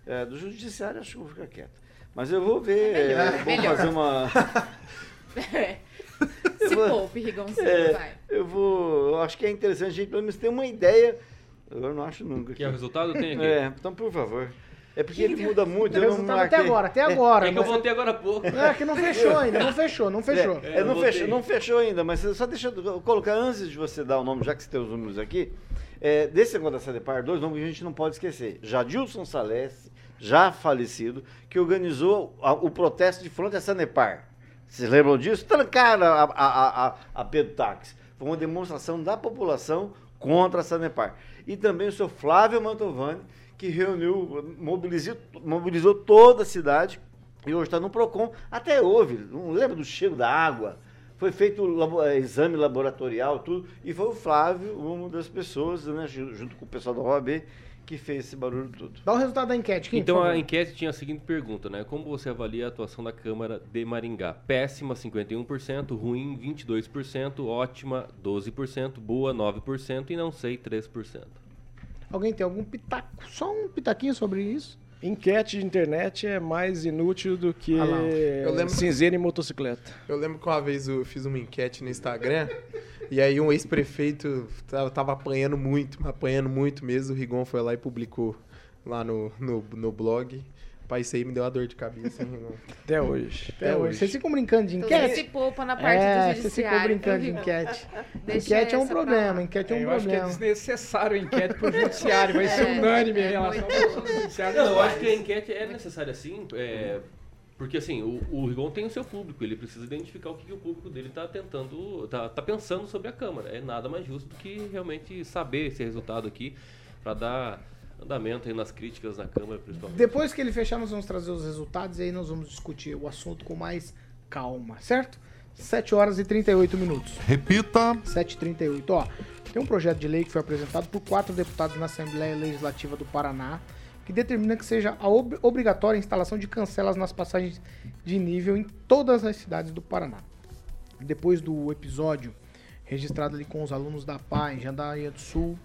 eh, do judiciário, acho que eu vou ficar quieto. Mas eu vou ver, É melhor, vou melhor. fazer uma. Se vou- poupe, Rigonzinho, É, vai. Eu vou. Eu acho que é interessante a gente pelo menos ter uma ideia. Eu não acho nunca. Que é o resultado? Tem aqui. É, então por favor. É porque ele muda muito. Eu não marquei. até agora, até agora. É que eu voltei agora há pouco. É, que não fechou ainda, não fechou, não fechou. É, é, não, fechou, não fechou ainda, mas só deixa eu colocar antes de você dar o nome, já que você tem os números aqui. é, desse negócio da Sanepar, dois nomes que a gente não pode esquecer. Jadilson Salesse, já falecido, que organizou a- o protesto de frente à Sanepar. Vocês lembram disso? Trancaram a, a, a, a Pedro Táxi. Foi uma demonstração da população contra a Sanepar. E também o senhor Flávio Mantovani, que reuniu, mobilizou, mobilizou toda a cidade e hoje está no PROCON. Até houve, não lembra do cheiro da água? Foi feito labo- eh, exame laboratorial, tudo, e foi o Flávio, uma das pessoas, né, ju- junto com o pessoal da OAB, que fez esse barulho tudo. Dá o resultado da enquete, Kim, Então a enquete tinha a seguinte pergunta, né? Como você avalia a atuação da Câmara de Maringá? Péssima 51%, ruim 22%, ótima 12%, boa 9% e não sei 3%. Alguém tem algum pitaco? Só um pitaquinho sobre isso? Enquete de internet é mais inútil do que Ah lembro- cinzeiro em motocicleta. Eu lembro que uma vez eu fiz uma enquete no Instagram e aí um ex-prefeito tava, tava apanhando muito, apanhando muito mesmo. O Rigon foi lá e publicou lá no, no, no blog. Pai, isso aí me deu uma dor de cabeça, hein? Até hoje. Até hoje. Vocês ficam brincando de enquete? você se poupa na parte é, do vocês ficam judiciário, brincando de enquete. Enquete é um pra problema, enquete é um eu acho que é problema. desnecessário a enquete pro judiciário, vai ser É, unânime em é relação ao judiciário. Não, eu acho que a enquete é necessária sim, é, porque assim, o, o Rigon tem o seu público, ele precisa identificar o que, que o público dele está tentando, tá, tá pensando sobre a Câmara. É nada mais justo do que realmente saber esse resultado aqui, para dar andamento aí nas críticas na Câmara, principalmente. Depois que ele fechar, nós vamos trazer os resultados e aí nós vamos discutir o assunto com mais calma, certo? 7 horas e 38 minutos. Repita. 7h38. Ó, tem um projeto de lei que foi apresentado por quatro deputados na Assembleia Legislativa do Paraná que determina que seja a ob- obrigatória a instalação de cancelas nas passagens de nível em todas as cidades do Paraná. Depois do episódio registrado ali com os alunos da PAI, em Jandaia do Sul,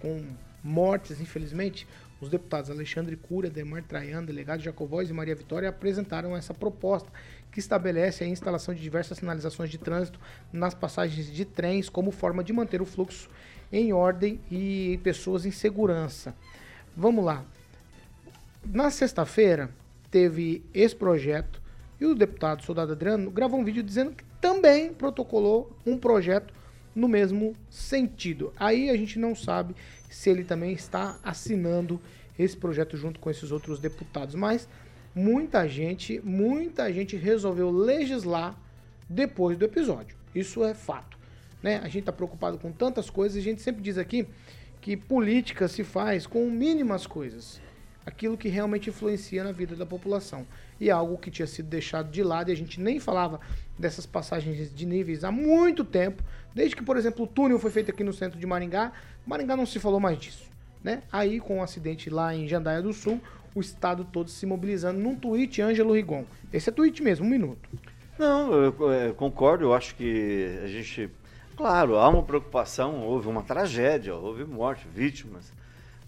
com mortes, infelizmente, os deputados Alexandre Cura, Demar Traian, delegado Jacovóis e Maria Vitória apresentaram essa proposta que estabelece a instalação de diversas sinalizações de trânsito nas passagens de trens como forma de manter o fluxo em ordem e pessoas em segurança. Vamos lá. Na sexta-feira, teve esse projeto e o deputado Soldado Adriano gravou um vídeo dizendo que também protocolou um projeto no mesmo sentido. Aí a gente não sabe se ele também está assinando esse projeto junto com esses outros deputados, mas muita gente, muita gente resolveu legislar depois do episódio. Isso é fato. Né? A gente está preocupado com tantas coisas, a gente sempre diz aqui que política se faz com mínimas coisas. Aquilo que realmente influencia na vida da população. E é algo que tinha sido deixado de lado e a gente nem falava dessas passagens de níveis há muito tempo. Desde que, por exemplo, o túnel foi feito aqui no centro de Maringá, Maringá não se falou mais disso. Né? Aí, com o acidente lá em Jandaia do Sul, o estado todo se mobilizando num tweet, Ângelo Rigon. Esse é tweet mesmo, um minuto. Não, eu, eh, concordo, eu acho que a gente. Claro, há uma preocupação, houve uma tragédia, houve morte, vítimas,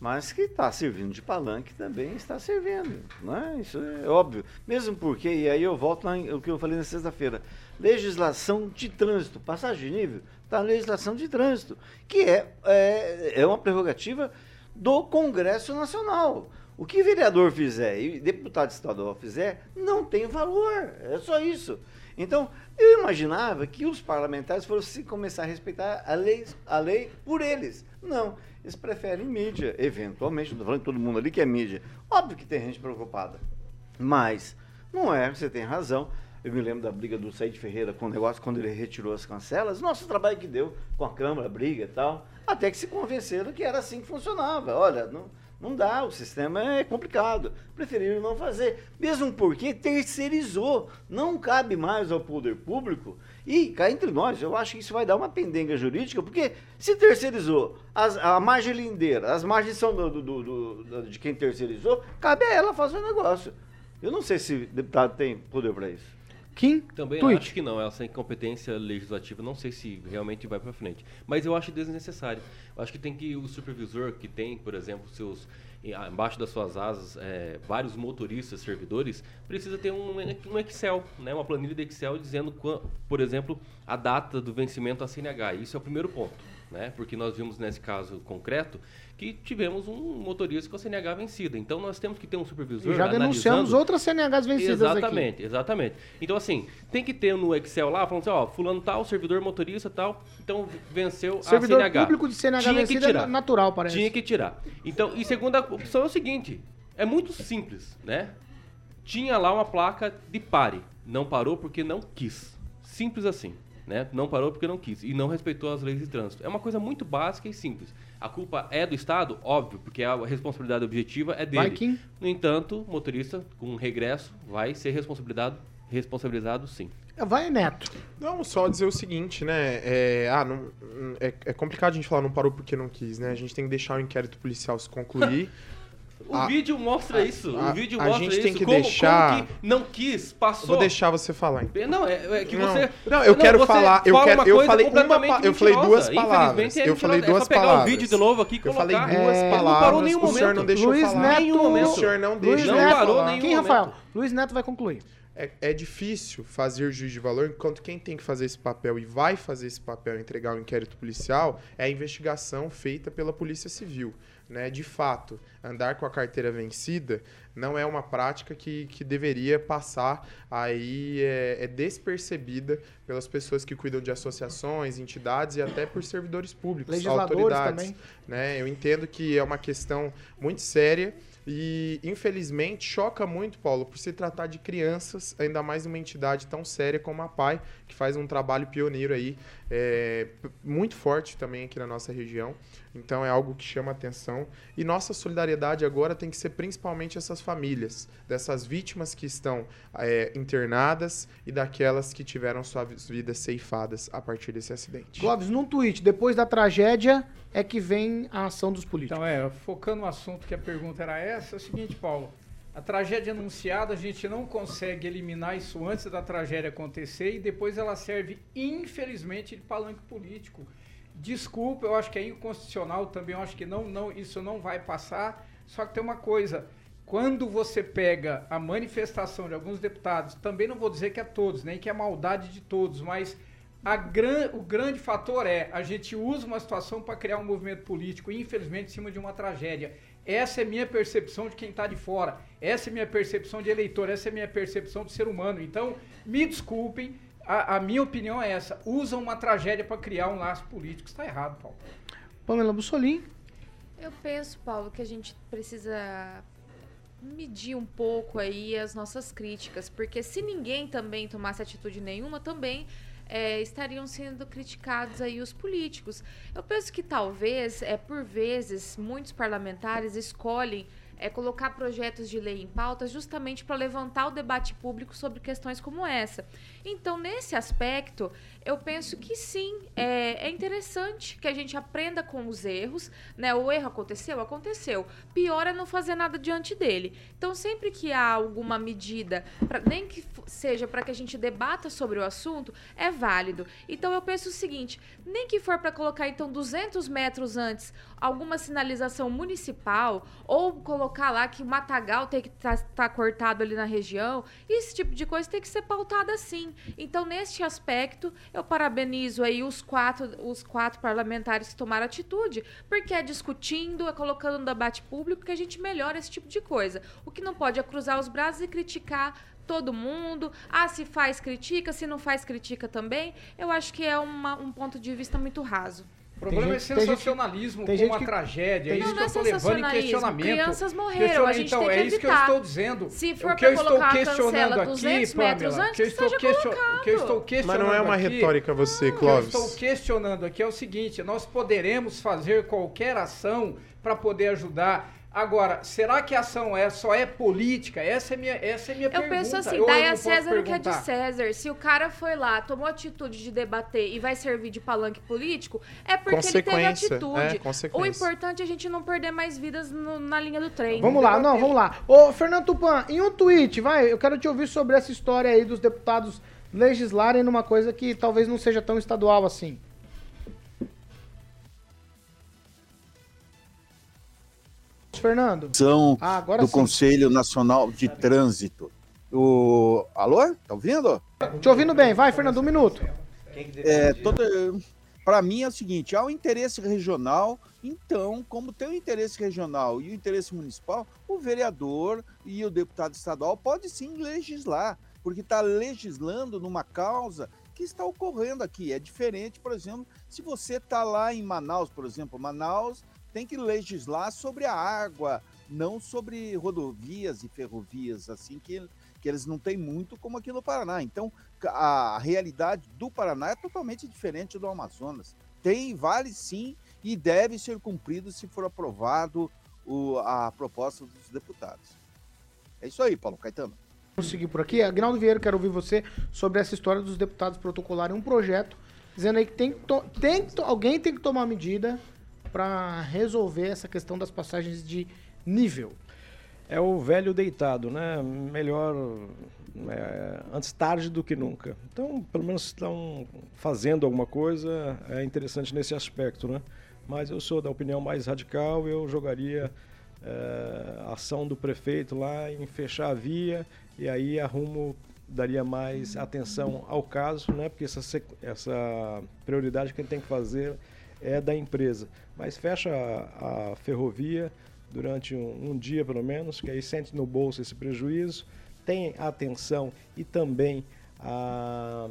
mas que está servindo de palanque também está servindo, né? Isso é óbvio. Mesmo porque, e aí eu volto em- o que eu falei na sexta-feira, legislação de trânsito, passagem de nível, está na legislação de trânsito, que é, é, é uma prerrogativa do Congresso Nacional. O que vereador fizer e deputado estadual fizer não tem valor. É só isso. Então, eu imaginava que os parlamentares fossem começar a respeitar a lei, a lei por eles. Não. Eles preferem mídia, eventualmente. Estou falando que todo mundo ali que é mídia. Óbvio que tem gente preocupada. Mas não é, você tem razão. Eu me lembro da briga do Said Ferreira com o negócio quando ele retirou as cancelas. Nossa, o trabalho que deu com a Câmara, briga e tal. Até que se convenceram que era assim que funcionava. Olha, não, não dá, o sistema é complicado. Preferiram não fazer. Mesmo porque terceirizou. Não cabe mais ao poder público. E cá entre nós, eu acho que isso vai dar uma pendenga jurídica, porque se terceirizou as, a margem lindeira, as margens são do, do- do- de quem terceirizou, cabe a ela fazer o negócio. Eu não sei se o deputado tem poder para isso. Kim? Também acho que não, essa incompetência legislativa, não sei se realmente vai para frente. Mas eu acho desnecessário. Eu acho que tem que o supervisor que tem, por exemplo, seus ah, embaixo das suas asas é, vários motoristas, servidores, precisa ter um, um Excel, né, uma planilha de Excel dizendo, por exemplo, a data do vencimento da CNH. Isso é o primeiro ponto, né, porque nós vimos nesse caso concreto que tivemos um motorista com a CNH vencida. Então nós temos que ter um supervisor E já denunciamos outras CNHs vencidas aqui. Exatamente, exatamente. Então, assim, tem que ter no Excel lá, falando assim, ó, fulano tal, servidor motorista tal, então venceu Servidor a CNH. público de CNH Tinha que vencida é natural, parece. Tinha que tirar. Então, e segunda opção é o seguinte, é muito simples, né? Tinha lá uma placa de pare, não parou porque não quis. Simples assim, né? Não parou porque não quis e não respeitou as leis de trânsito. É uma coisa muito básica e simples. A culpa é do Estado? Óbvio, porque a responsabilidade objetiva é dele. No entanto, o motorista com regresso vai ser responsabilizado, responsabilizado sim. Vai, Neto. Não, só dizer o seguinte, né? É, ah, não, é, é complicado a gente falar não parou porque não quis, né? A gente tem que deixar o inquérito policial se concluir. O A- vídeo mostra a- isso. a- o vídeo a mostra gente isso. tem que como, deixar- como que não quis, passou. Vou deixar você falar. então. Não, é, é que Não. você. Não, eu quero você falar- eu quero- eu falei uma eu falei duas palavras. É Eu falei duas é só pegar palavras. o vídeo de novo aqui e Eu falei duas É, Não parou palavras, o senhor não deixou Luiz falar. Neto. Nenhum momento. O senhor não Luiz deixa Não parou nenhum Quem, momento. Rafael? Luiz Neto vai concluir. É, é difícil fazer juiz de valor, enquanto quem tem que fazer esse papel e vai fazer esse papel, entregar o inquérito policial, é a investigação feita pela Polícia Civil. Né? De fato, andar com a carteira vencida não é uma prática que, que deveria passar aí, é, é despercebida pelas pessoas que cuidam de associações, entidades e até por servidores públicos, Legisladores autoridades. também. né? Eu entendo que é uma questão muito séria e, infelizmente, choca muito, Paulo, por se tratar de crianças, ainda mais uma entidade tão séria como a PAI, que faz um trabalho pioneiro aí, é, muito forte também aqui na nossa região. Então é algo que chama atenção. E nossa solidariedade agora tem que ser principalmente essas famílias, dessas vítimas que estão é, internadas e daquelas que tiveram suas vidas ceifadas a partir desse acidente. Clóvis, num tweet, depois da tragédia é que vem a ação dos políticos. Então, é, focando no assunto que a pergunta era essa, é o seguinte, Paulo. A tragédia anunciada, a gente não consegue eliminar isso antes da tragédia acontecer e depois ela serve, infelizmente, de palanque político. Desculpa, eu acho que é inconstitucional também, eu acho que não, não, isso não vai passar. Só que tem uma coisa, quando você pega a manifestação de alguns deputados, também não vou dizer que é todos, nem que é maldade de todos, mas gran, o grande fator é a gente usa uma situação para criar um movimento político, infelizmente, em cima de uma tragédia. Essa é minha percepção de quem está de fora. Essa é minha percepção de eleitor. Essa é minha percepção de ser humano. Então, me desculpem, a, a minha opinião é essa. Usam uma tragédia para criar um laço político. Está errado, Paulo. Pamela Bussolini. Eu penso, Paulo, que a gente precisa medir um pouco aí as nossas críticas, porque se ninguém também tomasse atitude nenhuma, também é, estariam sendo criticados aí os políticos. Eu penso que talvez, é, por vezes, muitos parlamentares escolhem é, colocar projetos de lei em pauta justamente para levantar o debate público sobre questões como essa. Então, nesse aspecto, eu penso que sim, é, é interessante que a gente aprenda com os erros. Né? O erro aconteceu? Aconteceu. Pior é não fazer nada diante dele. Então, sempre que há alguma medida, pra, nem que seja para que a gente debata sobre o assunto, é válido. Então, eu penso o seguinte: nem que for para colocar, então, 200 metros antes alguma sinalização municipal ou colocar lá que o matagal tem que estar cortado ali na região, esse tipo de coisa tem que ser pautada assim. Então, neste aspecto, eu parabenizo aí os quatro, os quatro parlamentares que tomaram atitude, porque é discutindo, é colocando no debate público que a gente melhora esse tipo de coisa. O que não pode é cruzar os braços e criticar todo mundo. Ah, se faz, critica, se não faz, critica também. Eu acho que é uma- um ponto de vista muito raso. O problema gente- é tem gente- sensacionalismo tem com gente uma que- tragédia. É tem isso Não, que não eu é estou levando em questionamento. Crianças morreram, Questiona- a gente então, tem que é isso que eu estou dizendo. Se o for que eu estou colocar a questionando cancela aqui, 200 metros Pamela, antes, que eu estou, seja question- colocado. o que eu estou Mas questionando não é uma aqui- retórica você, o que eu Clóvis. estou questionando aqui é o seguinte: nós poderemos fazer qualquer ação para poder ajudar. Agora, será que a ação é, só é política? Essa é minha, essa é minha Eu pergunta. penso assim, eu daí não a posso César o que é de? César. Se o cara foi lá, tomou atitude de debater e vai servir de palanque político, é porque ele teve Consequência, atitude. é, consequência. o importante é a gente não perder mais vidas no- na linha do trem. Vamos lá, não, vamos lá. Ô, Fernando Tupan, em um tweet, vai, eu quero te ouvir sobre essa história aí dos deputados legislarem numa coisa que talvez não seja tão estadual assim. Fernando. São Ah, agora do sim. Conselho Nacional de Trânsito. O... Alô? Tá ouvindo? Te ouvindo bem, vai, Fernando, um minuto. É, Para mim é o seguinte: há o interesse regional, então, como tem o interesse regional e o interesse municipal, o vereador e o deputado estadual pode sim legislar, porque está legislando numa causa que está ocorrendo aqui. É diferente, por exemplo, se você está lá em Manaus, por exemplo, Manaus tem que legislar sobre a água, não sobre rodovias e ferrovias, assim que, que eles não têm muito como aqui no Paraná. Então, a realidade do Paraná é totalmente diferente do Amazonas. Tem, vale sim e deve ser cumprido se for aprovado o, a proposta dos deputados. É isso aí, Paulo Caetano. Vamos seguir por aqui. Agnaldo Vieira, quero ouvir você sobre essa história dos deputados protocolarem um projeto dizendo aí que tem, que tem que alguém tem que tomar medida para resolver essa questão das passagens de nível. É o velho deitado, né? Melhor é, antes tarde do que nunca. Então, pelo menos estão fazendo alguma coisa, é interessante nesse aspecto, né? Mas eu sou da opinião mais radical, eu jogaria é, a ação do prefeito lá em fechar a via e aí arrumo daria mais atenção ao caso, né? Porque essa, essa prioridade que ele tem que fazer é da empresa. Mas fecha a, a ferrovia durante um, um dia pelo menos, que aí sente no bolso esse prejuízo, tem a atenção e também a,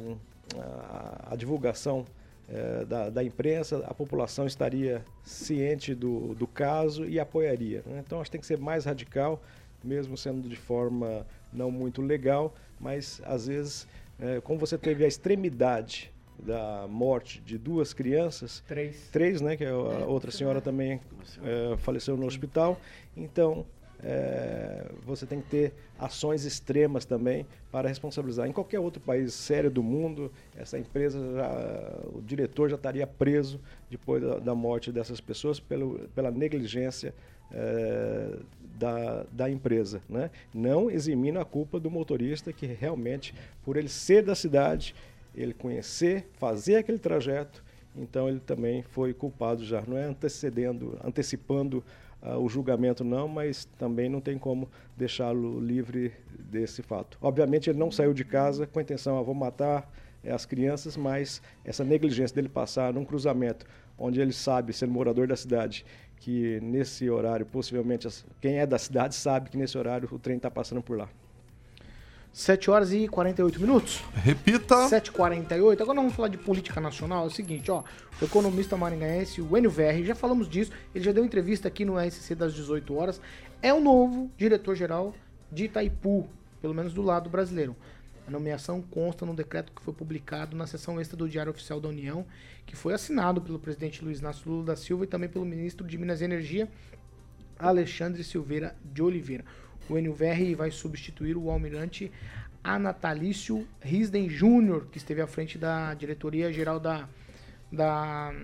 a, a divulgação eh, da, da imprensa, a população estaria ciente do, do caso e apoiaria. né? Então acho que tem que ser mais radical, mesmo sendo de forma não muito legal, mas às vezes, eh, como você teve a extremidade da morte de duas crianças, Três. três, né, que a outra senhora também eh, faleceu no hospital, então eh, você tem que ter ações extremas também para responsabilizar. Em qualquer outro país sério do mundo, essa empresa, já- o diretor já estaria preso depois da, da morte dessas pessoas pelo, pela negligência eh, da, da empresa. Né? Não eximindo a culpa do motorista que realmente, por ele ser da cidade, ele conhecer, fazer aquele trajeto, então ele também foi culpado já. Não é antecedendo, antecipando ah, o julgamento não, mas também não tem como deixá-lo livre desse fato. Obviamente ele não saiu de casa com a intenção, ah, vou matar eh, as crianças, mas essa negligência dele passar num cruzamento onde ele sabe, sendo morador da cidade, que nesse horário, possivelmente, quem é da cidade sabe que nesse horário o trem está passando por lá. 7 horas e 48 minutos. Repita. 7h48. Agora vamos falar de política nacional. É o seguinte, ó. O economista maringaense, o Enio Verri, já falamos disso. Ele já deu entrevista aqui no RCC das 18 horas. É o novo diretor-geral de Itaipu, pelo menos do lado brasileiro. A nomeação consta no decreto que foi publicado na seção extra do Diário Oficial da União, que foi assinado pelo presidente Luiz Inácio Lula da Silva e também pelo ministro de Minas e Energia, Alexandre Silveira de Oliveira. O Verri vai substituir o almirante Anatalício Risden Júnior, que esteve à frente da diretoria geral da, da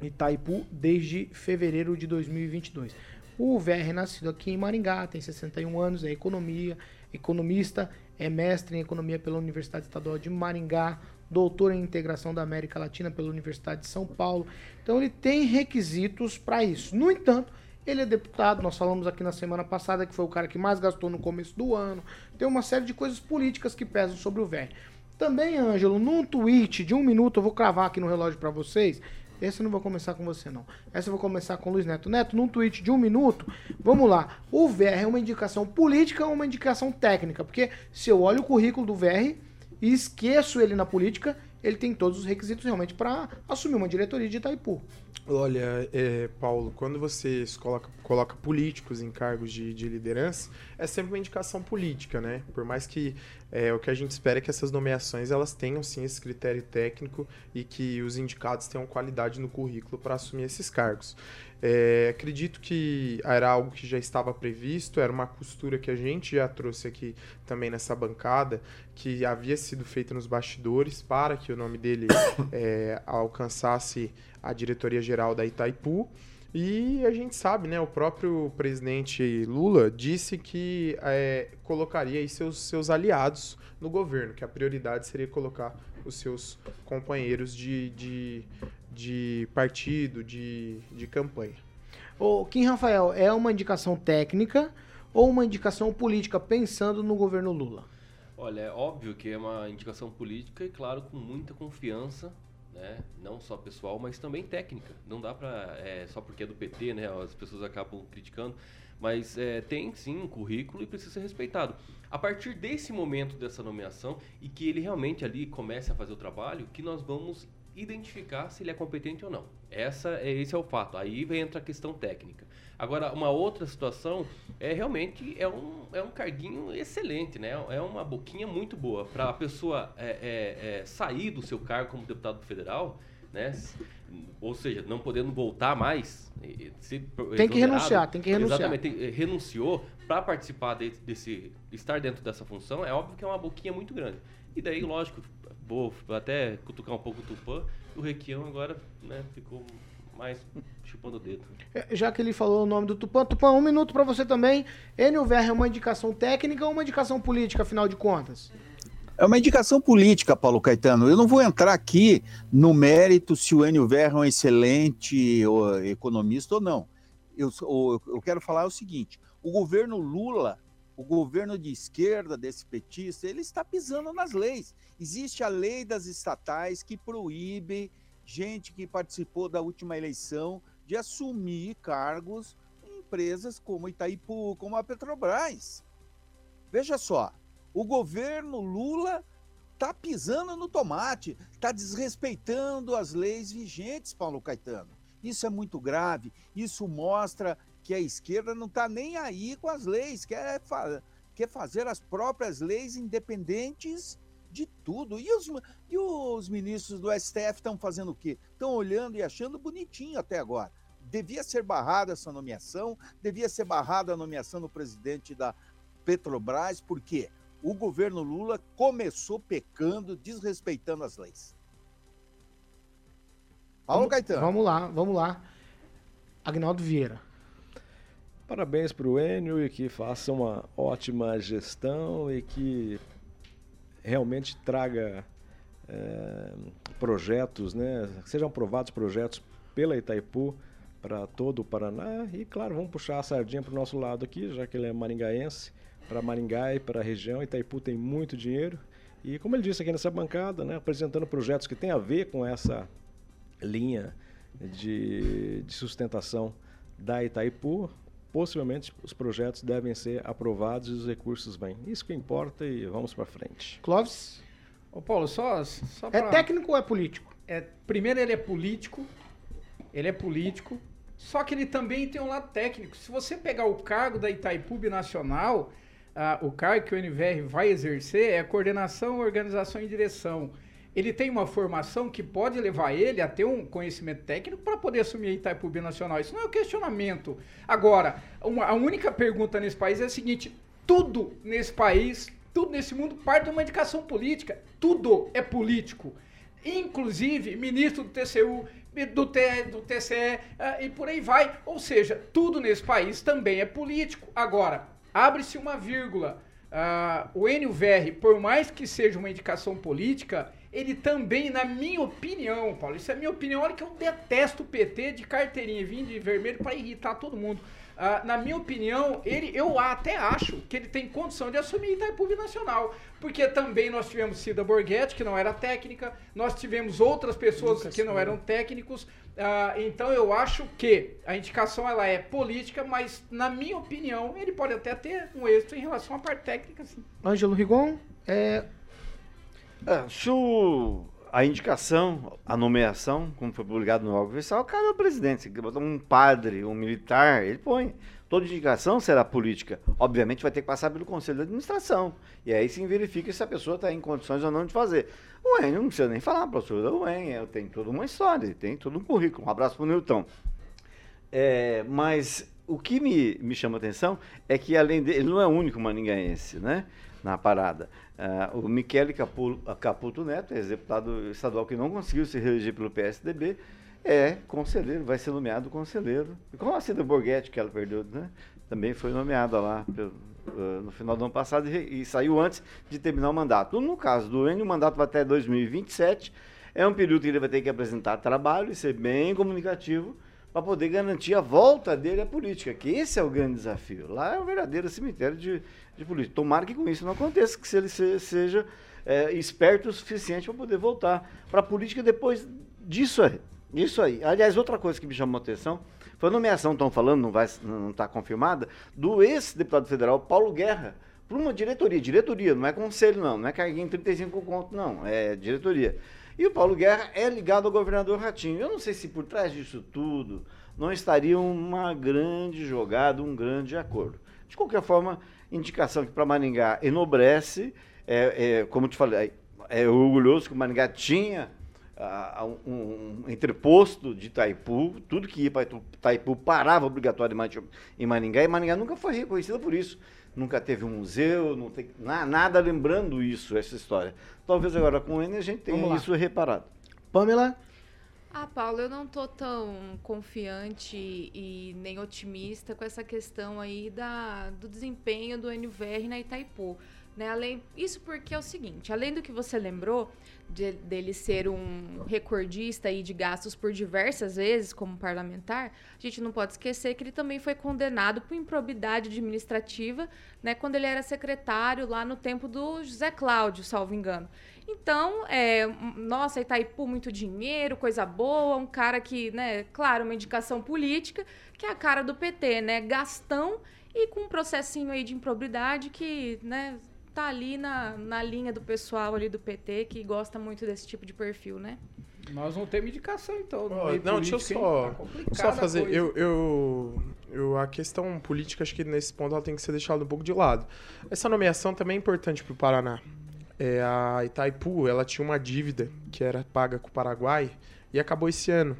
Itaipu desde fevereiro de 2022. O Verri é nascido aqui em Maringá, tem 61 anos, é economia, economista, é mestre em economia pela Universidade Estadual de Maringá, doutor em integração da América Latina pela Universidade de São Paulo. Então ele tem requisitos para isso. No entanto, ele é deputado, nós falamos aqui na semana passada que foi o cara que mais gastou no começo do ano. Tem uma série de coisas políticas que pesam sobre o velho. Também, Ângelo, num tweet de um minuto, eu vou cravar aqui no relógio para vocês. Esse eu não vou começar com você, não. Essa eu vou começar com o Luiz Neto. Neto, num tweet de um minuto, vamos lá. O VR é uma indicação política ou uma indicação técnica? Porque se eu olho o currículo do VR e esqueço ele na política, ele tem todos os requisitos realmente para assumir uma diretoria de Itaipu. Olha, é, Paulo, quando você coloca, coloca políticos em cargos de, de liderança, é sempre uma indicação política, né? Por mais que é, o que a gente espera é que essas nomeações elas tenham sim esse critério técnico e que os indicados tenham qualidade no currículo para assumir esses cargos. É, acredito que era algo que já estava previsto, era uma costura que a gente já trouxe aqui também nessa bancada, que havia sido feita nos bastidores para que o nome dele é, alcançasse a diretoria geral da Itaipu. E a gente sabe, né? O próprio presidente Lula disse que é, colocaria seus, seus aliados no governo, que a prioridade seria colocar os seus companheiros de, de, de partido, de, de campanha. O Kim Rafael, é uma indicação técnica ou uma indicação política pensando no governo Lula? Olha, é óbvio que é uma indicação política e, claro, com muita confiança, né? Não só pessoal, mas também técnica. Não dá para é, só porque é do PT, né? As pessoas acabam criticando, mas é, tem sim um currículo e precisa ser respeitado. A partir desse momento dessa nomeação e que ele realmente ali comece a fazer o trabalho, que nós vamos identificar se ele é competente ou não. Essa, é, esse é o fato. Aí entra a questão técnica. Agora, uma outra situação é realmente é um, é um carguinho excelente, né? É uma boquinha muito boa para a pessoa é, é, é, sair do seu cargo como deputado federal, né? Ou seja, não podendo voltar mais. Se, tem que renunciar, tem que renunciar. Exatamente, tem, renunciou para participar de, desse, estar dentro dessa função. É óbvio que é uma boquinha muito grande. E daí, lógico, vou até cutucar um pouco o Tupã. O Requião agora né, ficou mais chupando o dedo. É, já que ele falou o nome do Tupã, Tupã, um minuto para você também. Enio Verra é uma indicação técnica ou uma indicação política, afinal de contas? É uma indicação política, Paulo Caetano. Eu não vou entrar aqui no mérito se o Enio Verra é um excelente economista ou não. Eu, eu quero falar o seguinte: o governo Lula, o governo de esquerda desse petista, ele está pisando nas leis. Existe a lei das estatais que proíbe gente que participou da última eleição de assumir cargos em empresas como Itaipu, como a Petrobras. Veja só, o governo Lula está pisando no tomate, está desrespeitando as leis vigentes, Paulo Caetano. Isso é muito grave. Isso mostra que a esquerda não está nem aí com as leis, quer, fa quer fazer as próprias leis independentes de tudo. E os, e os ministros do STF estão fazendo o quê? Estão olhando e achando bonitinho até agora. Devia ser barrada essa nomeação, devia ser barrada a nomeação do presidente da Petrobras, porque o governo Lula começou pecando, desrespeitando as leis. Paulo Caetano. Vamos lá, vamos lá. Agnaldo Vieira. Parabéns para o Enio e que faça uma ótima gestão e que realmente traga é, projetos, né? Sejam aprovados projetos pela Itaipu para todo o Paraná e, claro, vamos puxar a sardinha para o nosso lado aqui, já que ele é maringaense, para Maringá e para a região. Itaipu tem muito dinheiro e, como ele disse aqui nessa bancada, né, apresentando projetos que têm a ver com essa linha de, de sustentação da Itaipu, possivelmente os projetos devem ser aprovados e os recursos vêm. Isso que importa e vamos para frente. Clóvis? Ô Paulo, só, só pra... É técnico ou é político? É, primeiro ele é político, ele é político, só que ele também tem um lado técnico. Se você pegar o cargo da Itaipu Nacional, ah, o cargo que o NVR vai exercer é coordenação, organização e direção ele tem uma formação que pode levar ele a ter um conhecimento técnico para poder assumir a Itaipu Nacional. Isso não é um questionamento. Agora, uma, a única pergunta nesse país é a seguinte: tudo nesse país, tudo nesse mundo parte de uma indicação política. Tudo é político. Inclusive, ministro do TCU, do, T, do TCE uh, e por aí vai. Ou seja, tudo nesse país também é político. Agora, abre-se uma vírgula. Uh, o NUVR, por mais que seja uma indicação política, ele também, na minha opinião, Paulo, isso é minha opinião, olha que eu detesto o PT de carteirinha vindo de vermelho para irritar todo mundo. Uh, na minha opinião, ele, eu até acho que ele tem condição de assumir Itaipu Nacional. Porque também nós tivemos Cida Borghetti, que não era técnica, nós tivemos outras pessoas que não eram técnicos. Uh, então eu acho que a indicação ela é política, mas na minha opinião, ele pode até ter um êxito em relação à parte técnica. Sim. Ângelo Rigon, é, é, se o, a indicação, a nomeação, como foi publicado no órgão oficial, é o presidente. Se botar um padre, um militar, ele põe. Toda indicação será política. Obviamente vai ter que passar pelo Conselho de Administração. E aí sim verifica se a pessoa está em condições ou não de fazer. O EN, não precisa nem falar, professor. O EN tem toda uma história, tem todo um currículo. Um abraço para o Newton. É, mas o que me, me chama atenção é que, além dele, ele não é o único maningaense, né? Na parada. Uh, o Michele Caputo Neto, ex-deputado estadual que não conseguiu se reeleger pelo PSDB, é conselheiro, vai ser nomeado conselheiro. Como a Cida Borghetti, que ela perdeu, né? Também foi nomeada lá pelo, uh, no final do ano passado e, e, saiu antes de terminar o mandato. No caso do Enio, o mandato vai até 2027. É um período que ele vai ter que apresentar trabalho e ser bem comunicativo para poder garantir a volta dele à política, que esse é o grande desafio. Lá é um verdadeiro cemitério de, de política. Tomara que com isso não aconteça, que se ele se- seja é, esperto o suficiente para poder voltar para a política depois disso aí. Isso aí. Aliás, outra coisa que me chamou a atenção foi a nomeação, estão falando, não vai, não está confirmada, do ex-deputado federal Paulo Guerra para uma diretoria. Diretoria, não é conselho, não. Não é carguinho 35 conto, não. É diretoria. E o Paulo Guerra é ligado ao governador Ratinho. Eu não sei se por trás disso tudo não estaria uma grande jogada, um grande acordo. De qualquer forma, indicação que para Maringá enobrece, é, é, como te falei, é orgulhoso que o Maringá tinha ah, um, um entreposto de Itaipu, tudo que ia para Itaipu parava obrigatoriamente em Maringá, e Maringá nunca foi reconhecida por isso. Nunca teve um museu, não tem na- nada lembrando isso, essa história. Talvez agora com o Enem a gente tenha isso reparado. Pamela? Ah, Paulo, eu não tô tão confiante e nem otimista com essa questão aí da, do desempenho do NVR na Itaipu. Né? Além, isso porque é o seguinte, além do que você lembrou de- dele ser um recordista aí de gastos por diversas vezes como parlamentar, a gente não pode esquecer que ele também foi condenado por improbidade administrativa, né, quando ele era secretário lá no tempo do José Cláudio, salvo engano. Então, é, nossa, Itaipu, muito dinheiro, coisa boa, um cara que, né, claro, uma indicação política, que é a cara do PT, né, gastão e com um processinho aí de improbidade que, né, tá ali na, na linha do pessoal ali do PT que gosta muito desse tipo de perfil, né? Nós não temos indicação, então. meio não, deixa eu só, Tá só a fazer. Eu, eu, eu, a questão política, acho que nesse ponto ela tem que ser deixada um pouco de lado. Essa nomeação também é importante para o Paraná. É, a Itaipu, ela tinha uma dívida que era paga com o Paraguai e acabou esse ano.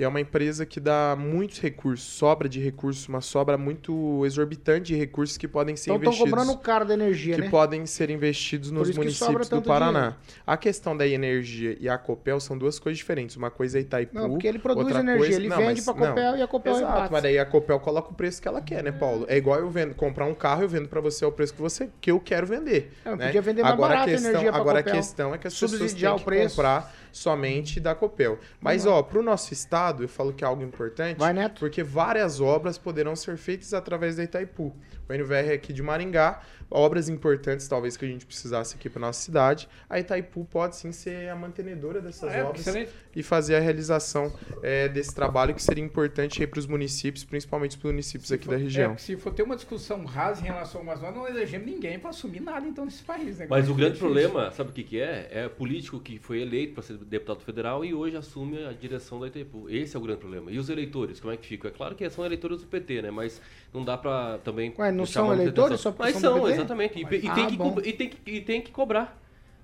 E é uma empresa que dá muitos recursos, sobra de recursos, uma sobra muito exorbitante de recursos que podem ser Então estão investidos cobrando caro da energia, que né? podem ser investidos nos que municípios do Paraná. dinheiro. A questão da energia e a Copel são duas coisas diferentes. Uma coisa é Itaipu. Não, porque ele produz outra energia, coisa... ele Não, vende pra Copel não. e a Copel Exato, repassa. mas daí a Copel coloca o preço que ela quer, né, Paulo? É igual eu vendo, comprar um carro, eu vendo pra você ao preço que você que eu quero vender. É, né? podia vender mais agora barato a a questão, pra Agora Copel. a questão é que as pessoas Subsidiar têm o que preço. comprar somente da Copel. Mas, ó, pro nosso estado, eu falo que é algo importante, Vai, Neto. porque várias obras poderão ser feitas através da Itaipu. O NVR é aqui de Maringá, obras importantes talvez que a gente precisasse aqui para nossa cidade, a Itaipu pode sim ser a mantenedora dessas É, obras excelente. e fazer a realização é, desse trabalho que seria importante para os municípios, principalmente os municípios aqui da É, região. porque se for ter uma discussão rasa em relação a umas nós não elegemos ninguém para assumir nada então nesse país. né? Mas o Fica grande problema, sabe o que, que é? É político que foi eleito para ser deputado federal e hoje assume a direção da Itaipu. Esse é o grande problema. E os eleitores, como é que ficam? É claro que são eleitores do PT, né? Mas não dá para também. Ué, não são eleitores só Mas são exatamente. E, Mas- e Ah, tem que, bom. co- e, tem que, e tem que cobrar.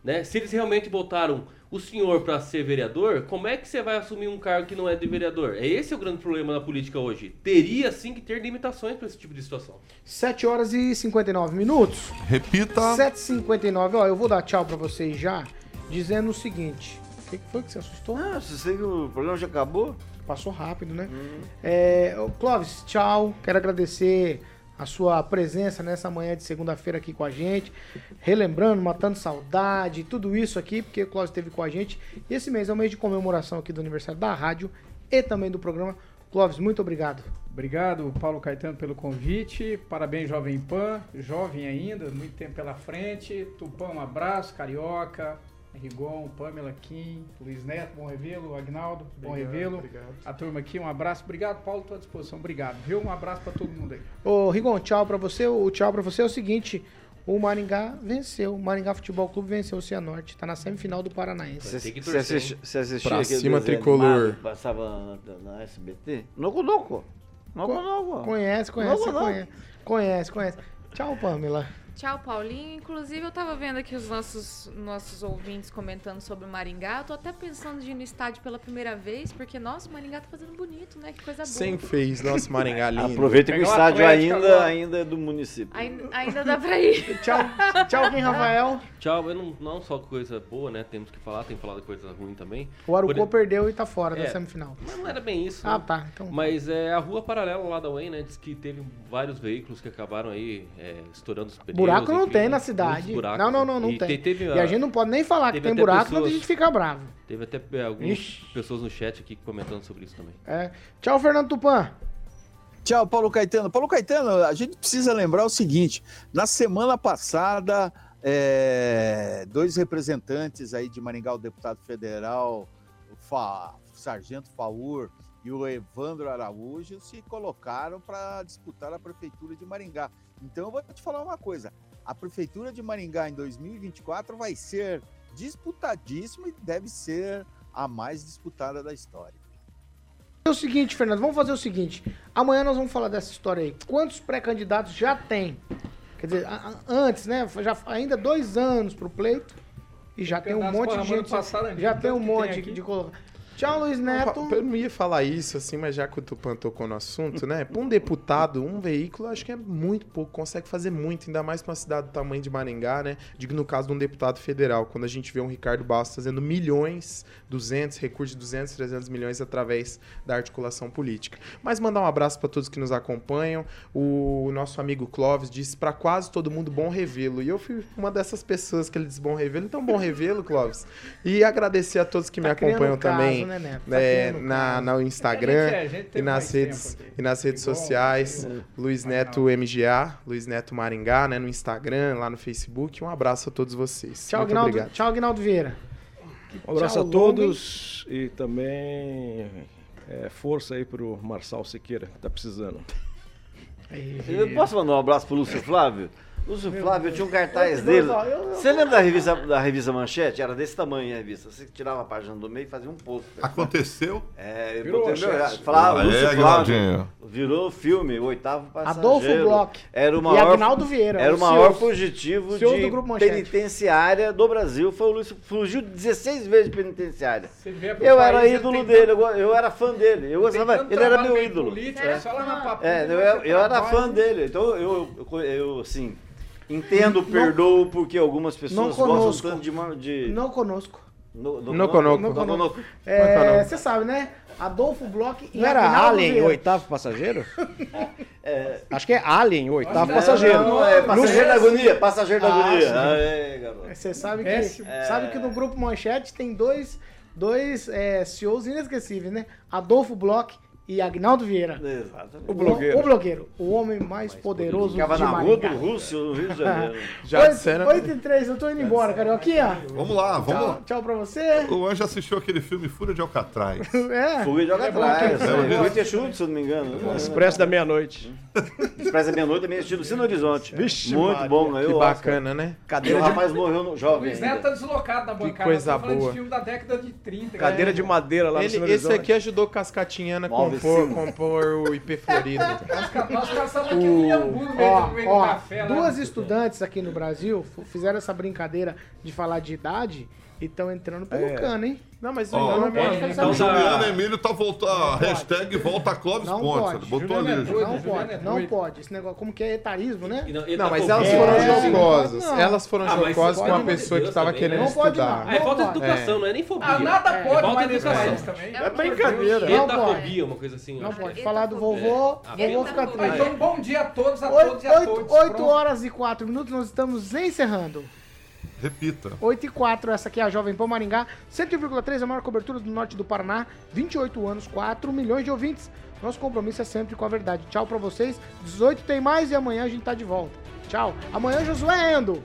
Né? Se eles realmente votaram o senhor para ser vereador, como é que você vai assumir um cargo que não é de vereador? É esse o grande problema da política hoje. Teria sim que ter limitações para esse tipo de situação. 7 horas e 59 minutos. Repita. 7h59, ó, eu vou dar tchau pra vocês já, dizendo o seguinte. O que, que foi que você assustou? Ah, você sei que o programa já acabou? Passou rápido, né? Uhum. É, Clóvis, tchau. Quero agradecer a sua presença nessa manhã de segunda-feira aqui com a gente. Relembrando, matando saudade, tudo isso aqui, porque o Clóvis esteve com a gente. E esse mês é o mês de comemoração aqui do aniversário da rádio e também do programa. Clóvis, muito obrigado. Obrigado, Paulo Caetano, pelo convite. Parabéns, Jovem Pan. Jovem ainda, muito tempo pela frente. Tupã, um abraço. Carioca, Rigon, Pamela Kim, Luiz Neto, bom revê-lo. Agnaldo, bom revê-lo. A turma aqui, um abraço. Obrigado, Paulo, estou à disposição. Obrigado, viu? Um abraço para todo mundo aí. Ô, Rigon, tchau pra você. O tchau pra você é o seguinte: o Maringá venceu. O Maringá Futebol Clube venceu o Cianorte. Tá na semifinal do Paranaense. Você assisti- você assistia Pra cima, tricolor. animado Passava na, na SBT? Noco Noco. Noco Noco. Conhece, conhece, Noco, Noco. conhece. Conhece, conhece. Tchau, Pamela. Tchau, Paulinho. Inclusive, eu tava vendo aqui os nossos, nossos ouvintes comentando sobre o Maringá. Eu tô até pensando de ir no estádio pela primeira vez, porque, nossa, o Maringá tá fazendo bonito, né? Que coisa boa. Sem fez, nosso Maringá lindo. Aproveita que o estádio ainda, agora. ainda é do município. Ainda, ainda dá pra ir. Tchau, tchau, quem, Rafael? Tchau, eu não, não só coisa boa, né? Temos que falar, tem que falar de coisa ruim também. O Arucô Por- perdeu e tá fora da É. semifinal. Mas não era bem isso. Ah, né? tá. Então, Mas é a rua paralela lá da UEM, né? Diz que teve vários veículos que acabaram aí é, estourando os pneus. Buraco não enfim, tem né? na cidade. buracos, não, não, né? não, não E tem. te- teve e a a- gente não pode nem falar que tem buraco, pessoas- quando a gente fica bravo. Teve até é, algumas Ixi. pessoas no chat aqui comentando sobre isso também. É. Tchau, Fernando Tupan. Tchau, Paulo Caetano. Paulo Caetano, a gente precisa lembrar o seguinte: na semana passada, é, dois representantes aí de Maringá, o deputado federal, o Fa- Sargento Faur e o Evandro Araújo, se colocaram para disputar a prefeitura de Maringá. Então, eu vou te falar uma coisa: a prefeitura de Maringá em 2024 vai ser disputadíssima e deve ser a mais disputada da história. É o seguinte, Fernando, vamos fazer o seguinte. Amanhã nós vamos falar dessa história aí. Quantos pré-candidatos já tem? Quer dizer, antes, né? Já ainda dois anos pro pleito. E já tem um monte para de gente. passado, Já tem um que tem monte aqui. de colocar. Tchau, Luiz Neto. Eu não ia falar isso, assim, mas já que o Tupan tocou no assunto, né? Para um deputado, um veículo, acho que é muito pouco, consegue fazer muito, ainda mais para uma cidade do tamanho de Maringá, né? Digo no caso de um deputado federal, quando a gente vê um Ricardo Bastos fazendo milhões, 200, recursos de 200, 300 milhões através da articulação política. Mas mandar um abraço para todos que nos acompanham. O nosso amigo Clóvis disse para quase todo mundo bom revê-lo. E eu fui uma dessas pessoas que ele disse bom revê-lo. Então, bom revê-lo, Clóvis. E agradecer a todos que me Tá criando acompanham caso, né? Tá é, na, no Instagram A gente é- a gente e nas redes, e nas redes sociais. igual. Luiz Neto MGA, Luiz Neto Maringá, né, no Instagram, lá no Facebook. Um abraço a todos vocês. Tchau, Muito Agnaldo, obrigado. tchau, Agnaldo Vieira. Um abraço Tchau, a todos e também é, força aí pro Marçal Siqueira, que tá precisando. Eu posso mandar um abraço pro Lúcio Flávio? Lúcio Meu Flávio, eu tinha um cartaz Eu- dele. eu- eu- Você lembra da revista, da revista Manchete? Era desse tamanho a revista. Você tirava a página do meio e fazia um post. Aconteceu? É, eu Virou Ah, Lúcio é, Flávio. Virou filme, o oitavo passageiro. Adolfo Bloch Era o e maior, Agnaldo Vieira, Era o maior CEOs. fugitivo CEOs de penitenciária do Brasil. Foi o Lúcio, fugiu 16 vezes de penitenciária. Eu era ídolo tem dele, eu, eu era fã dele. Eu gostava, ele era meu ídolo. político, É. só lá na É, eu, ter eu era fã dele, então eu, eu, eu, assim, entendo, perdoo, porque algumas pessoas gostam conosco. tanto de... de... Não conosco. No, No conosco. No No conosco. conosco. É, Você sabe, né? Adolfo Bloch e Não era Alien, o oitavo passageiro? É, Acho que é Alien, o oitavo Não, passageiro. não, é passageiro da agonia, passageiro da Ah, agonia. Aê, garoto. Você sabe que, sabe que no Grupo Manchete tem dois, dois é, CEOs inesquecíveis, né? Adolfo Bloch e Agnaldo Vieira. Exatamente. O blogueiro. O, blogueiro. O homem mais, poderoso Ficava de na rua do Rússio, no Rio de Janeiro. Já disseram- oito e três, eu tô indo embora, Carioquinha. Vamos lá, vamos Tchau, lá. tchau pra você. O Anjo assistiu aquele filme Fúria de Alcatraz. É. Fuga de Alcatraz. É, É, é. Muito enxuto, se eu não me engano. Expresso da meia-noite. Expresso da meia-noite também assistido Cine Horizonte. Vixe, Muito Maria. bom, ganhou Que o Oscar. bacana, né? E o rapaz morreu no jovem. Luiz Neto tá deslocado na bancada. coisa eu tô falando boa. filme da década de 30. Cadeira cara. de madeira lá no Ele, Cine esse Horizonte. aqui ajudou Cascatinhana Móvel compor, compor o IP Florido. Nós, ca- nós caçamos aqui um iambu no meio, do café. lá. duas estudantes aqui no Brasil fizeram essa brincadeira de falar de idade e estão entrando pelo É. cano, hein? Não, mas Ó, não, não, pode, não, então O tá- Juliano Emílio tá voltando. A hashtag volta Clóvis Não Pontes. pode. Botou Juliano é ali. doido. Não Juliana pode, é não pode. Esse negócio, como que é etarismo, né? E não, Não, tá mas com- elas É, foram é, jocosas. não. Elas foram Ah, jocosas pode, com a pelo amor de pessoa que Deus tava também, querendo Não pode, estudar. não. Ah, é falta de educação, não é nem fobia. Ah, nada É pode falta de educação. também. É brincadeira. Não Pentafobia, uma coisa assim. Não pode. é. Falar do vovô, É. vovô fica Ah, triste. Então, bom dia a todos, a todos e a Oito, todos. oito Pronto. horas e quatro minutos, nós estamos encerrando. Repita. 8 e 4, essa aqui é a Jovem Pan Maringá, 101,3, a maior cobertura do norte do Paraná, 28 anos, 4 milhões de ouvintes. Nosso compromisso é sempre com a verdade. Tchau pra vocês. 18 tem mais e amanhã a gente tá de volta. Tchau. Amanhã Josué Endo.